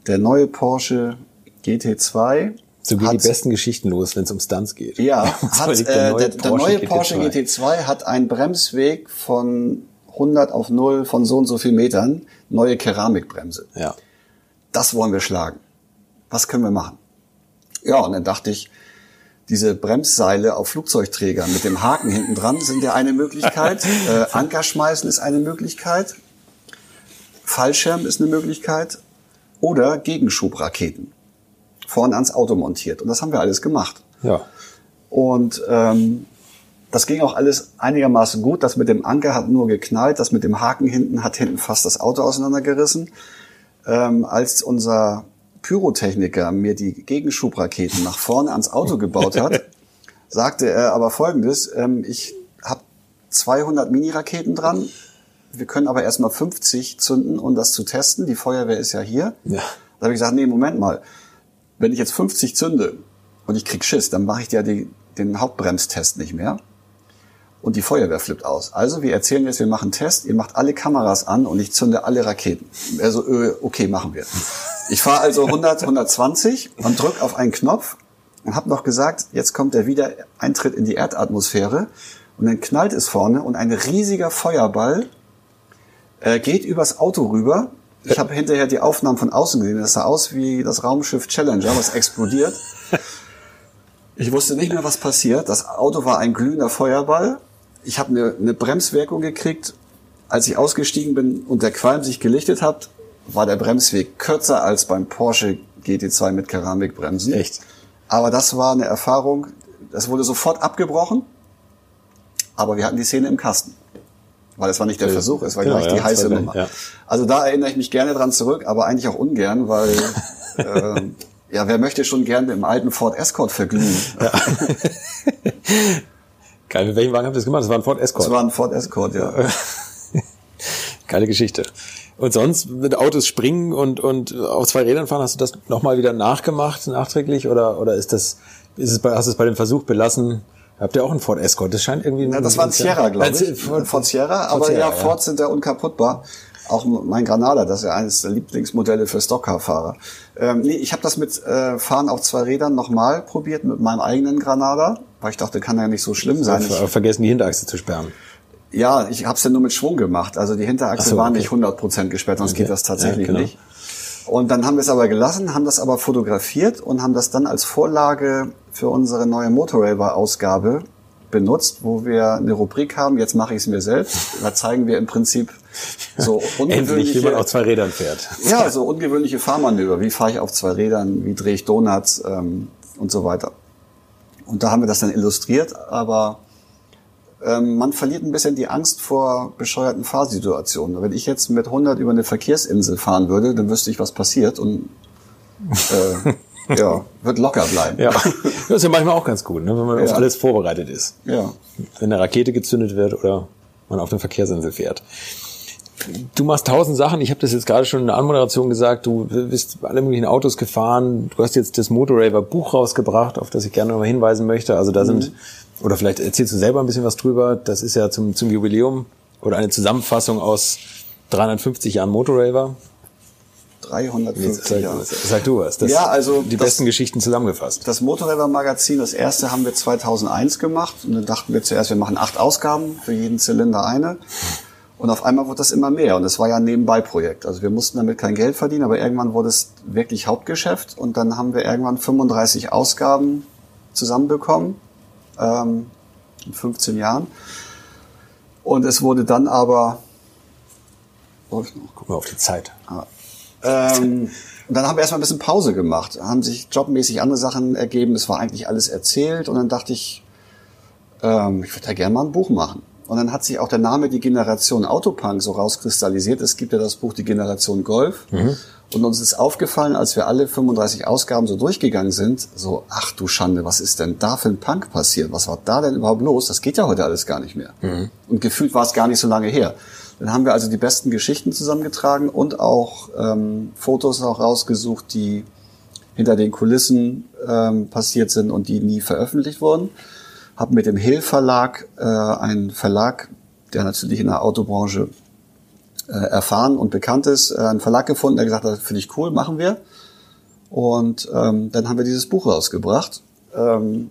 der neue Porsche GT2 So gehen hat, die besten Geschichten los, wenn es um Stunts geht. ja, hat, äh, der, der neue Porsche GT2. GT2 hat einen Bremsweg von 100 auf 0 von so und so viel Metern, neue Keramikbremse. Ja. Das wollen wir schlagen. Was können wir machen? Ja, und dann dachte ich, diese Bremsseile auf Flugzeugträgern mit dem Haken hinten dran sind ja eine Möglichkeit. äh, Anker schmeißen ist eine Möglichkeit. Fallschirm ist eine Möglichkeit. Oder Gegenschubraketen. Vorne ans Auto montiert. Und das haben wir alles gemacht. Ja. Und ähm, das ging auch alles einigermaßen gut. Das mit dem Anker hat nur geknallt. Das mit dem Haken hinten hat hinten fast das Auto auseinandergerissen. Ähm, als unser Pyrotechniker mir die Gegenschubraketen nach vorne ans Auto gebaut hat, sagte er aber Folgendes. Ähm, ich habe 200 Mini-Raketen dran. Wir können aber erstmal 50 zünden, um das zu testen. Die Feuerwehr ist ja hier. Ja. Da habe ich gesagt, nee, Moment mal. Wenn ich jetzt 50 zünde und ich krieg Schiss, dann mache ich ja die, den Hauptbremstest nicht mehr. Und die Feuerwehr flippt aus. Also wir erzählen jetzt, wir machen einen Test, ihr macht alle Kameras an und ich zünde alle Raketen. Also, äh, okay, machen wir. Ich fahre also 100, 120 und drück auf einen Knopf und habe noch gesagt, jetzt kommt der Wiedereintritt in die Erdatmosphäre und dann knallt es vorne und ein riesiger Feuerball äh, geht übers Auto rüber. Ich habe hinterher die Aufnahmen von außen gesehen. Das sah aus wie das Raumschiff Challenger, was explodiert. Ich wusste nicht mehr, was passiert. Das Auto war ein glühender Feuerball. Ich habe eine, eine Bremswirkung gekriegt. Als ich ausgestiegen bin und der Qualm sich gelichtet hat, war der Bremsweg kürzer als beim Porsche GT2 mit Keramikbremsen. Echt? Aber das war eine Erfahrung. Das wurde sofort abgebrochen. Aber wir hatten die Szene im Kasten. Weil es war nicht der Äh, Versuch, es war genau, gleich ja, die heiße es war Nummer. ja. Also da erinnere ich mich gerne dran zurück, aber eigentlich auch ungern, weil ähm, ja, wer möchte schon gerne im alten Ford Escort verglühen? Geil. Mit welchem Wagen habt ihr das gemacht? Das war ein Ford Escort. Das war ein Ford Escort, ja. Geile Geschichte. Und sonst mit Autos springen und, und auf zwei Rädern fahren, hast du das nochmal wieder nachgemacht, nachträglich? Oder, oder ist das, ist es bei, hast du es bei dem Versuch belassen, Habt ihr auch einen Ford Escort? Das scheint irgendwie... Ja, das war ein Sierra, glaube ich. Äh, Ford, Ford Sierra, aber Sierra, ja. Ford sind ja unkaputtbar. Auch mein Granada, das ist ja eines der Lieblingsmodelle für Stockcar-Fahrer. Ähm, nee, ich habe das mit äh, Fahren auf zwei Rädern nochmal probiert mit meinem eigenen Granada, weil ich dachte, kann ja nicht so schlimm sein. Ich, Ver- Vergessen, die Hinterachse zu sperren. ja, ich habe es ja nur mit Schwung gemacht. Also die Hinterachse Ach so, war okay. nicht 100% gesperrt, sonst Okay. geht das tatsächlich Ja, genau. nicht. Und dann haben wir es aber gelassen, haben das aber fotografiert und haben das dann als Vorlage für unsere neue Motorraver-Ausgabe benutzt, wo wir eine Rubrik haben, jetzt mache ich es mir selbst. Da zeigen wir im Prinzip so Endlich, wie ungewöhnliche, man auf zwei Rädern fährt. ja, so ungewöhnliche Fahrmanöver. Wie fahre ich auf zwei Rädern, wie drehe ich Donuts ähm, und so weiter. Und da haben wir das dann illustriert, aber ähm, man verliert ein bisschen die Angst vor bescheuerten Fahrsituationen. Wenn ich jetzt mit 100 über eine Verkehrsinsel fahren würde, dann wüsste ich, was passiert und äh, ja, wird locker bleiben. Ja, das ist ja manchmal auch ganz gut, ne, wenn man auf Ja. alles vorbereitet ist. ja. Wenn eine Rakete gezündet wird oder man auf eine Verkehrsinsel fährt. Du machst tausend Sachen. Ich habe das jetzt gerade schon in der Anmoderation gesagt. Du bist alle möglichen Autos gefahren. Du hast jetzt das Motorraver Buch rausgebracht, auf das ich gerne nochmal hinweisen möchte. Also da sind, oder vielleicht erzählst du selber ein bisschen was drüber. Das ist ja zum, zum Jubiläum oder eine Zusammenfassung aus 350 Jahren Motorraver. 350 Sag, Jahre. sag du was. Das, Ja, also die das- besten Geschichten zusammengefasst. Das Motorräder Magazin, das erste haben wir 2001 gemacht und dann dachten wir zuerst, wir machen acht Ausgaben, für jeden Zylinder eine. Und auf einmal wurde das immer mehr und es war ja ein Nebenbei-Projekt. Also wir mussten damit kein Geld verdienen, aber irgendwann wurde es wirklich Hauptgeschäft und dann haben wir irgendwann 35 Ausgaben zusammenbekommen, ähm, in 15 Jahren. Und es wurde dann aber, läuft noch. Guck mal auf die Zeit. Ähm, und dann haben wir erstmal ein bisschen Pause gemacht, haben sich jobmäßig andere Sachen ergeben, es war eigentlich alles erzählt und dann dachte ich, ähm, ich würde da gerne mal ein Buch machen. Und dann hat sich auch der Name die Generation Autopunk so rauskristallisiert. Es gibt ja das Buch Die Generation Golf. Und uns ist aufgefallen, als wir alle 35 Ausgaben so durchgegangen sind, so, ach du Schande, was ist denn da für ein Punk passiert? Was war da denn überhaupt los? Das geht ja heute alles gar nicht mehr. Und gefühlt war es gar nicht so lange her. Dann haben wir also die besten Geschichten zusammengetragen und auch ähm, Fotos auch rausgesucht, die hinter den Kulissen ähm, passiert sind und die nie veröffentlicht wurden. Habe mit dem Hill Verlag, äh, einen Verlag, der natürlich in der Autobranche äh, erfahren und bekannt ist, äh, einen Verlag gefunden, der gesagt hat, finde ich cool, machen wir. Und ähm, dann haben wir dieses Buch rausgebracht. Ähm,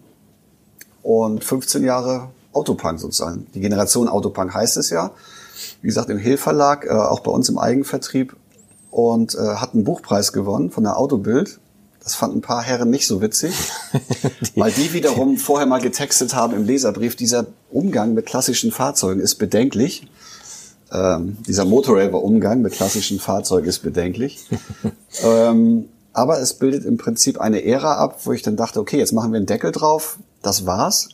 und 15 Jahre Autopunk sozusagen. Die Generation Autopunk heißt es ja. Wie gesagt, im Hill Verlag, äh, auch bei uns im Eigenvertrieb. Und äh, hat einen Buchpreis gewonnen von der Autobild. Das fanden ein paar Herren nicht so witzig, weil die wiederum vorher mal getextet haben im Leserbrief, dieser Umgang mit klassischen Fahrzeugen ist bedenklich. Ähm, dieser Motorraver-Umgang mit klassischen Fahrzeugen ist bedenklich. ähm, aber es bildet im Prinzip eine Ära ab, wo ich dann dachte, okay, jetzt machen wir einen Deckel drauf, das war's.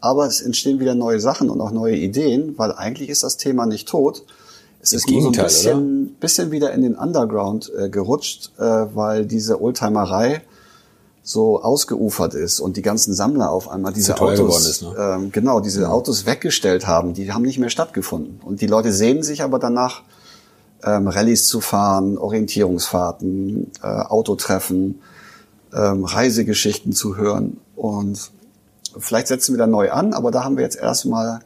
Aber es entstehen wieder neue Sachen und auch neue Ideen, weil eigentlich ist das Thema nicht tot. Es ist nur so ein bisschen, bisschen wieder in den Underground äh, gerutscht, äh, weil diese Oldtimerei so ausgeufert ist und die ganzen Sammler auf einmal diese geworden Autos, ist, ne? ähm, genau, diese Autos weggestellt haben, die haben nicht mehr stattgefunden. Und die Leute sehnen sich aber danach, ähm, Rallyes zu fahren, Orientierungsfahrten, äh, Autotreffen, ähm, Reisegeschichten zu hören. Und vielleicht setzen wir da neu an, aber da haben wir jetzt erstmal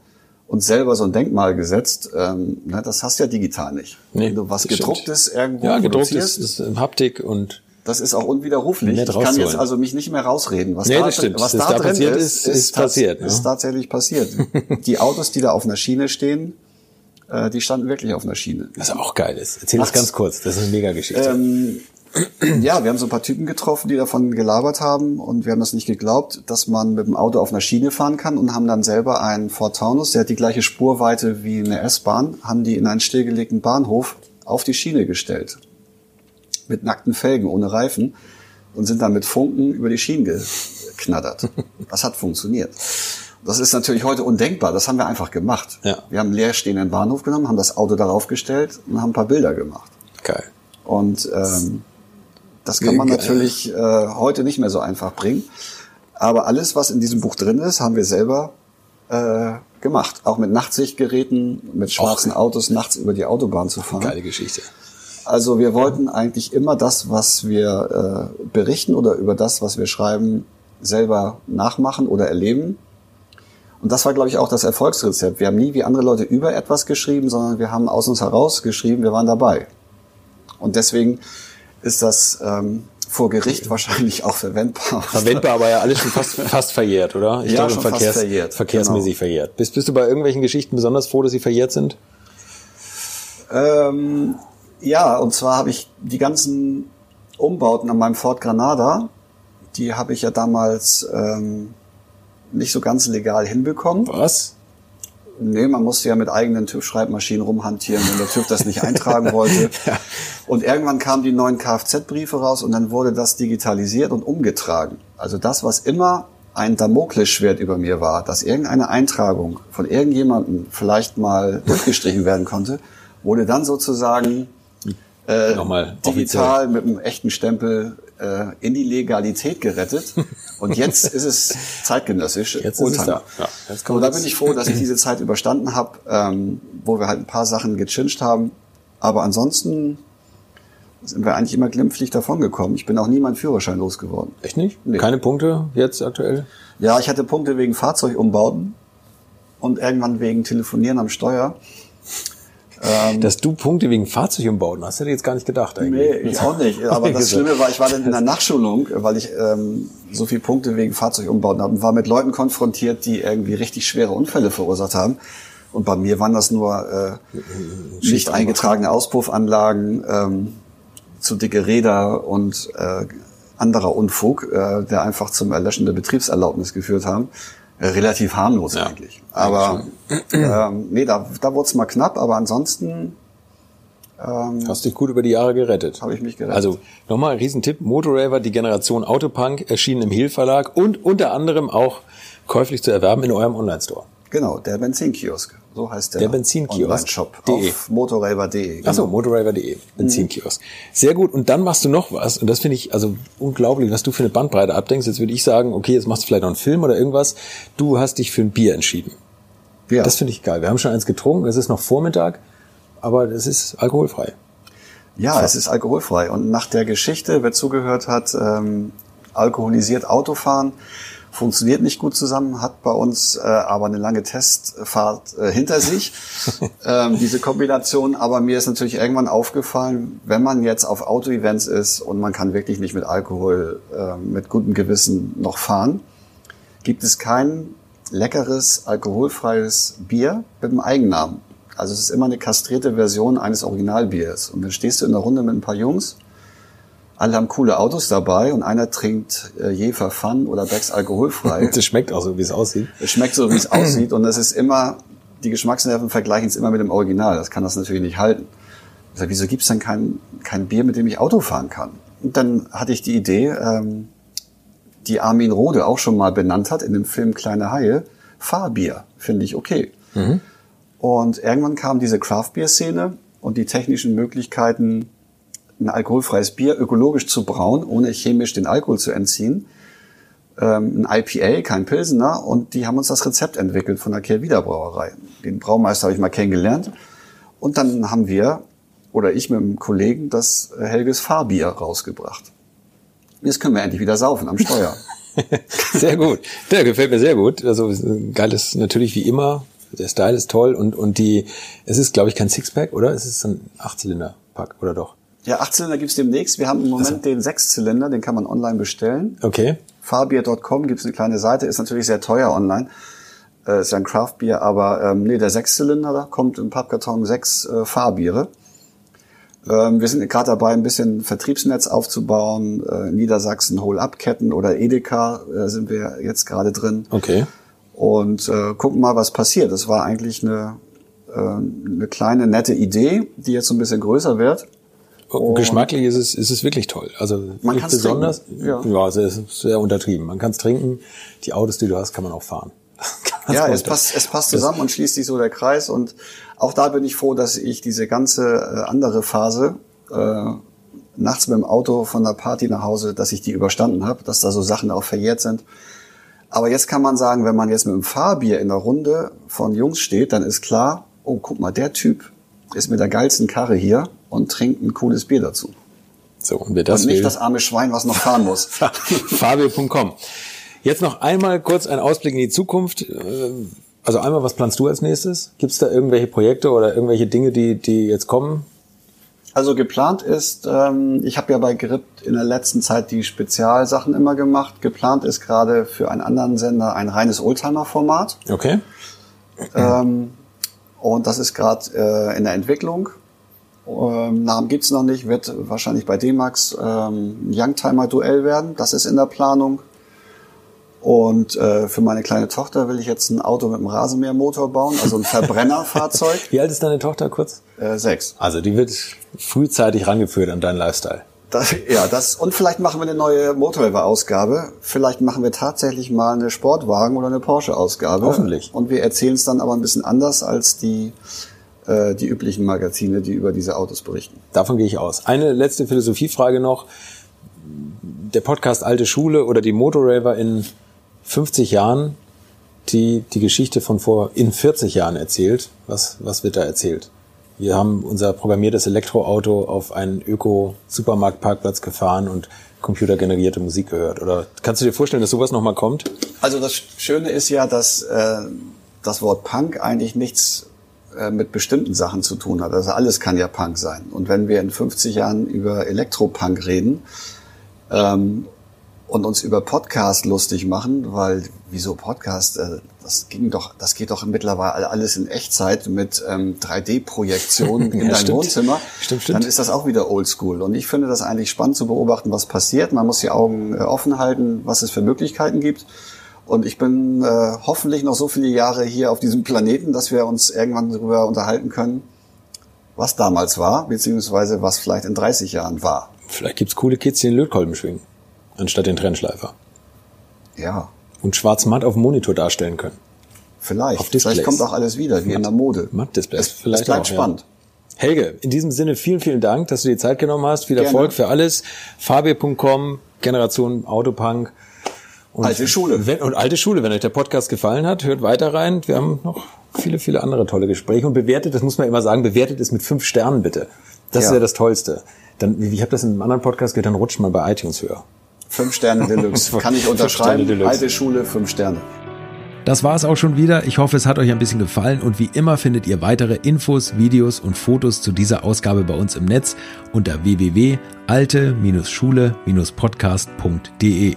uns selber so ein Denkmal gesetzt. Ähm, ne, das hast du ja digital nicht. Nee, Wenn du was das stimmt. gedrucktes irgendwo Ja, gedruckt produzierst, ist, ist Haptik und das ist auch unwiderruflich. Ich kann jetzt also mich nicht mehr rausreden. Was Nee, da, das stimmt. Was Das da, da drin passiert ist, ist, ist passiert, ne? Ist tatsächlich passiert. die Autos, die da auf einer Schiene stehen, äh, die standen wirklich auf einer Schiene. was auch geil ist. Erzähl das Macht's. ganz kurz. Das ist eine Mega-Geschichte. Ähm, ja, wir haben so ein paar Typen getroffen, die davon gelabert haben und wir haben das nicht geglaubt, dass man mit dem Auto auf einer Schiene fahren kann und haben dann selber einen Ford Taunus, der hat die gleiche Spurweite wie eine S-Bahn, haben die in einen stillgelegten Bahnhof auf die Schiene gestellt. Mit nackten Felgen, ohne Reifen und sind dann mit Funken über die Schienen geknattert. Das hat funktioniert. Das ist natürlich heute undenkbar. Das haben wir einfach gemacht. Ja. Wir haben einen leerstehenden Bahnhof genommen, haben das Auto darauf gestellt und haben ein paar Bilder gemacht. geil. Und ähm, das kann man Geil. natürlich äh, heute nicht mehr so einfach bringen. Aber alles, was in diesem Buch drin ist, haben wir selber äh, gemacht. Auch mit Nachtsichtgeräten, mit schwarzen Autos nachts über die Autobahn zu fahren. Geile Geschichte. Also wir wollten eigentlich immer das, was wir äh, berichten oder über das, was wir schreiben, selber nachmachen oder erleben. Und das war, glaube ich, auch das Erfolgsrezept. Wir haben nie wie andere Leute über etwas geschrieben, sondern wir haben aus uns heraus geschrieben, wir waren dabei. Und deswegen ist das ähm, vor Gericht wahrscheinlich auch verwendbar. Verwendbar, aber ja alles schon fast, fast verjährt, oder? Ich ja, glaube, schon Verkehrs, fast verjährt. verkehrsmäßig genau. verjährt. Bist, bist du bei irgendwelchen Geschichten besonders froh, dass sie verjährt sind? Ähm, ja, und zwar habe ich die ganzen Umbauten an meinem Ford Granada, die habe ich ja damals ähm, nicht so ganz legal hinbekommen. Was? Nee, man musste ja mit eigenen TÜV-Schreibmaschinen rumhantieren, wenn der TÜV das nicht eintragen wollte. ja. Und irgendwann kamen die neuen Kfz-Briefe raus und dann wurde das digitalisiert und umgetragen. Also das, was immer ein Damoklesschwert über mir war, dass irgendeine Eintragung von irgendjemandem vielleicht mal durchgestrichen werden konnte, wurde dann sozusagen äh, digital mit einem echten Stempel äh, in die Legalität gerettet. Und jetzt ist es zeitgenössisch. Jetzt ist es da. Ja, jetzt und da bin ich froh, dass ich diese Zeit überstanden habe, ähm, wo wir halt ein paar Sachen gechincht haben. Aber ansonsten sind wir eigentlich immer glimpflich davongekommen. Ich bin auch nie meinen Führerschein losgeworden. Echt nicht? Nee. Keine Punkte jetzt aktuell? Ja, ich hatte Punkte wegen Fahrzeugumbauten und irgendwann wegen Telefonieren am Steuer. Ähm, Dass du Punkte wegen Fahrzeugumbauten hast, hätte ich jetzt gar nicht gedacht eigentlich. Nee, ich auch nicht. Aber das Schlimme war, ich war dann in der Nachschulung, weil ich ähm, so viele Punkte wegen Fahrzeugumbauten habe und war mit Leuten konfrontiert, die irgendwie richtig schwere Unfälle verursacht haben. Und bei mir waren das nur äh, nicht eingetragene Auspuffanlagen, ähm, zu dicke Räder und äh, anderer Unfug, äh, der einfach zum Erlöschen der Betriebserlaubnis geführt haben. Relativ harmlos ja, eigentlich. Aber ähm, nee, da, da wurde es mal knapp, aber ansonsten ähm, Hast dich gut über die Jahre gerettet. Habe ich mich gerettet. Also nochmal ein Riesentipp. Motorraver, die Generation Autopunk, erschienen im Hill Verlag und unter anderem auch käuflich zu erwerben in eurem Online-Store. Genau, der Benzinkiosk. So heißt der, der Benzinkiosk. Shop auf motorraver.de. Genau. Achso, motorraver.de, Benzinkiosk. Mhm. Sehr gut. Und dann machst du noch was. Und das finde ich also unglaublich, was du für eine Bandbreite abdenkst. Jetzt würde ich sagen, okay, jetzt machst du vielleicht noch einen Film oder irgendwas. Du hast dich für ein Bier entschieden. Ja. Das finde ich geil. Wir haben schon eins getrunken. Es ist noch Vormittag, aber es ist alkoholfrei. Ja, Fast. es ist alkoholfrei. Und nach der Geschichte, wer zugehört hat, ähm, alkoholisiert Autofahren, funktioniert nicht gut zusammen, hat bei uns äh, aber eine lange Testfahrt äh, hinter sich, ähm, diese Kombination. Aber mir ist natürlich irgendwann aufgefallen, wenn man jetzt auf Auto-Events ist und man kann wirklich nicht mit Alkohol äh, mit gutem Gewissen noch fahren, gibt es kein leckeres, alkoholfreies Bier mit einem Eigennamen. Also es ist immer eine kastrierte Version eines Originalbiers. Und dann stehst du in der Runde mit ein paar Jungs alle haben coole Autos dabei und einer trinkt äh, Jefer Fun oder Becks alkoholfrei. das schmeckt auch so, wie es aussieht. Es schmeckt so, wie es aussieht und es ist immer, die Geschmacksnerven vergleichen es immer mit dem Original. Das kann das natürlich nicht halten. Ich sag, wieso gibt's denn kein, kein Bier, mit dem ich Auto fahren kann? Und dann hatte ich die Idee, ähm, die Armin Rode auch schon mal benannt hat in dem Film Kleine Haie, Fahrbier, finde ich okay. Mhm. Und irgendwann kam diese Craft-Bier-Szene und die technischen Möglichkeiten, ein alkoholfreies Bier ökologisch zu brauen, ohne chemisch den Alkohol zu entziehen. Ähm, ein IPA, kein Pilsener. Und die haben uns das Rezept entwickelt von der Kehrwieder Brauerei. Den Braumeister habe ich mal kennengelernt. Und dann haben wir, oder ich mit einem Kollegen, das Helges Fahrbier rausgebracht. Jetzt können wir endlich wieder saufen am Steuer. sehr gut. Der gefällt mir sehr gut. Also geil ist natürlich wie immer. Der Style ist toll und, und die, es ist glaube ich kein Sixpack, oder? Es ist ein Achtzylinder-Pack, oder doch? Ja, Achtzylinder gibt's demnächst. Wir haben im Moment also. den Sechszylinder, den kann man online bestellen. Okay. Fahrbier.com gibt's eine kleine Seite, ist natürlich sehr teuer online. Äh, ist ja ein Craftbier, aber ähm, nee, der Sechszylinder, da kommt im Pappkarton sechs äh, Fahrbiere. Ähm, wir sind gerade dabei, ein bisschen Vertriebsnetz aufzubauen. Äh, Niedersachsen Hol-Up-Ketten oder Edeka äh, sind wir jetzt gerade drin. Okay. Und äh, gucken mal, was passiert. Das war eigentlich eine, äh, eine kleine, nette Idee, die jetzt so ein bisschen größer wird. Und geschmacklich ist es, ist es wirklich toll. Also man nicht besonders, ja, ja sehr, sehr untertrieben. Man kann es trinken. Die Autos, die du hast, kann man auch fahren. ja, es passt, es passt zusammen und schließt sich so der Kreis. Und auch da bin ich froh, dass ich diese ganze äh, andere Phase äh, nachts mit dem Auto von der Party nach Hause, dass ich die überstanden habe, dass da so Sachen auch verjährt sind. Aber jetzt kann man sagen, wenn man jetzt mit dem Fahrbier in der Runde von Jungs steht, dann ist klar, oh, guck mal, der Typ ist mit der geilsten Karre hier und trinkt ein cooles Bier dazu. So, und wer das und nicht will, das arme Schwein, was noch fahren muss. Fabio.com. Jetzt noch einmal kurz ein Ausblick in die Zukunft. Ähm, also einmal, was planst du als nächstes? Gibt es da irgendwelche Projekte oder irgendwelche Dinge, die, die jetzt kommen? Also geplant ist, ähm, ich habe ja bei Grip in der letzten Zeit die Spezialsachen immer gemacht. Geplant ist gerade für einen anderen Sender ein reines Oldtimer-Format. Okay. Ähm, und das ist gerade äh, in der Entwicklung. Ähm, Namen gibt's noch nicht, wird wahrscheinlich bei D-Max ähm, Youngtimer-Duell werden. Das ist in der Planung. Und äh, für meine kleine Tochter will ich jetzt ein Auto mit einem Rasenmähermotor bauen, also ein Verbrennerfahrzeug. Wie alt ist deine Tochter kurz? Äh, sechs. Also die wird frühzeitig rangeführt an deinen Lifestyle. Das, ja, das und vielleicht machen wir eine neue Motorwelle-Ausgabe. Vielleicht machen wir tatsächlich mal eine Sportwagen- oder eine Porsche-Ausgabe. Hoffentlich. Und wir erzählen es dann aber ein bisschen anders als die äh, die üblichen Magazine, die über diese Autos berichten. Davon gehe ich aus. Eine letzte Philosophiefrage noch. Der Podcast Alte Schule oder die Motorraver in 50 Jahren, die die Geschichte von vor in 40 Jahren erzählt. Was, was wird da erzählt? Wir haben unser programmiertes Elektroauto auf einen Öko-Supermarktparkplatz gefahren und computergenerierte Musik gehört. Oder kannst du dir vorstellen, dass sowas nochmal kommt? Also das Schöne ist ja, dass äh, das Wort Punk eigentlich nichts äh, mit bestimmten Sachen zu tun hat. Also alles kann ja Punk sein. Und wenn wir in 50 Jahren über Elektropunk reden ähm, und uns über Podcast lustig machen, weil wieso Podcast? Äh, das ging doch, das geht doch mittlerweile alles in Echtzeit mit ähm, 3D-Projektionen in Ja, deinem stimmt. Wohnzimmer. Stimmt, stimmt. Dann ist das auch wieder Oldschool. Und ich finde das eigentlich spannend zu beobachten, was passiert. Man muss die Augen äh, offen halten, was es für Möglichkeiten gibt. Und ich bin äh, hoffentlich noch so viele Jahre hier auf diesem Planeten, dass wir uns irgendwann darüber unterhalten können, was damals war, beziehungsweise was vielleicht in 30 Jahren war. Vielleicht gibt's coole Kids, die den Lötkolben schwingen, anstatt den Trennschleifer. Ja, Und schwarz-matt auf dem Monitor darstellen können. vielleicht. Auf Displays. Vielleicht kommt auch alles wieder, wie in der Mode. Matt-Displays. Vielleicht es bleibt auch, ja. spannend. Helge, in diesem Sinne vielen, vielen Dank, dass du dir Zeit genommen hast. Viel Gerne. Erfolg für alles. Fabio.com, Generation Autopunk. Und Alte Schule. Wenn, und alte Schule. Wenn euch der Podcast gefallen hat, hört weiter rein. Wir haben noch viele, viele andere tolle Gespräche. Und bewertet, das muss man immer sagen, bewertet es mit fünf Sternen bitte. Das ist Ja. ja das Tollste. Dann, ich habe das in einem anderen Podcast gehört, dann rutscht man bei iTunes höher. Fünf Sterne Deluxe. Kann ich unterschreiben. Alte Schule, fünf Sterne. Das war es auch schon wieder. Ich hoffe, es hat euch ein bisschen gefallen und wie immer findet ihr weitere Infos, Videos und Fotos zu dieser Ausgabe bei uns im Netz unter www.alte-schule-podcast.de.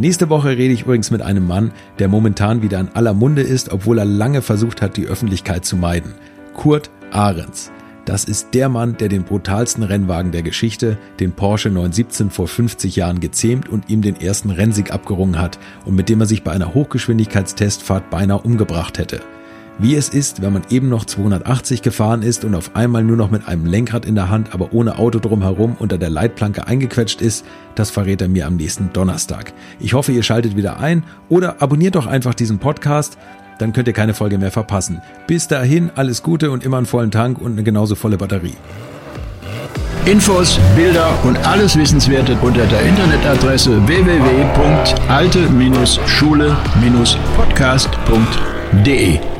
Nächste Woche rede ich übrigens mit einem Mann, der momentan wieder in aller Munde ist, obwohl er lange versucht hat, die Öffentlichkeit zu meiden. Kurt Ahrens. Das ist der Mann, der den brutalsten Rennwagen der Geschichte, den Porsche 917 vor 50 Jahren gezähmt und ihm den ersten Rennsieg abgerungen hat und mit dem er sich bei einer Hochgeschwindigkeitstestfahrt beinahe umgebracht hätte. Wie es ist, wenn man eben noch 280 gefahren ist und auf einmal nur noch mit einem Lenkrad in der Hand, aber ohne Auto drumherum unter der Leitplanke eingequetscht ist, das verrät er mir am nächsten Donnerstag. Ich hoffe, ihr schaltet wieder ein oder abonniert doch einfach diesen Podcast, dann könnt ihr keine Folge mehr verpassen. Bis dahin, alles Gute und immer einen vollen Tank und eine genauso volle Batterie. Infos, Bilder und alles Wissenswerte unter der Internetadresse www.alte-schule-podcast.de.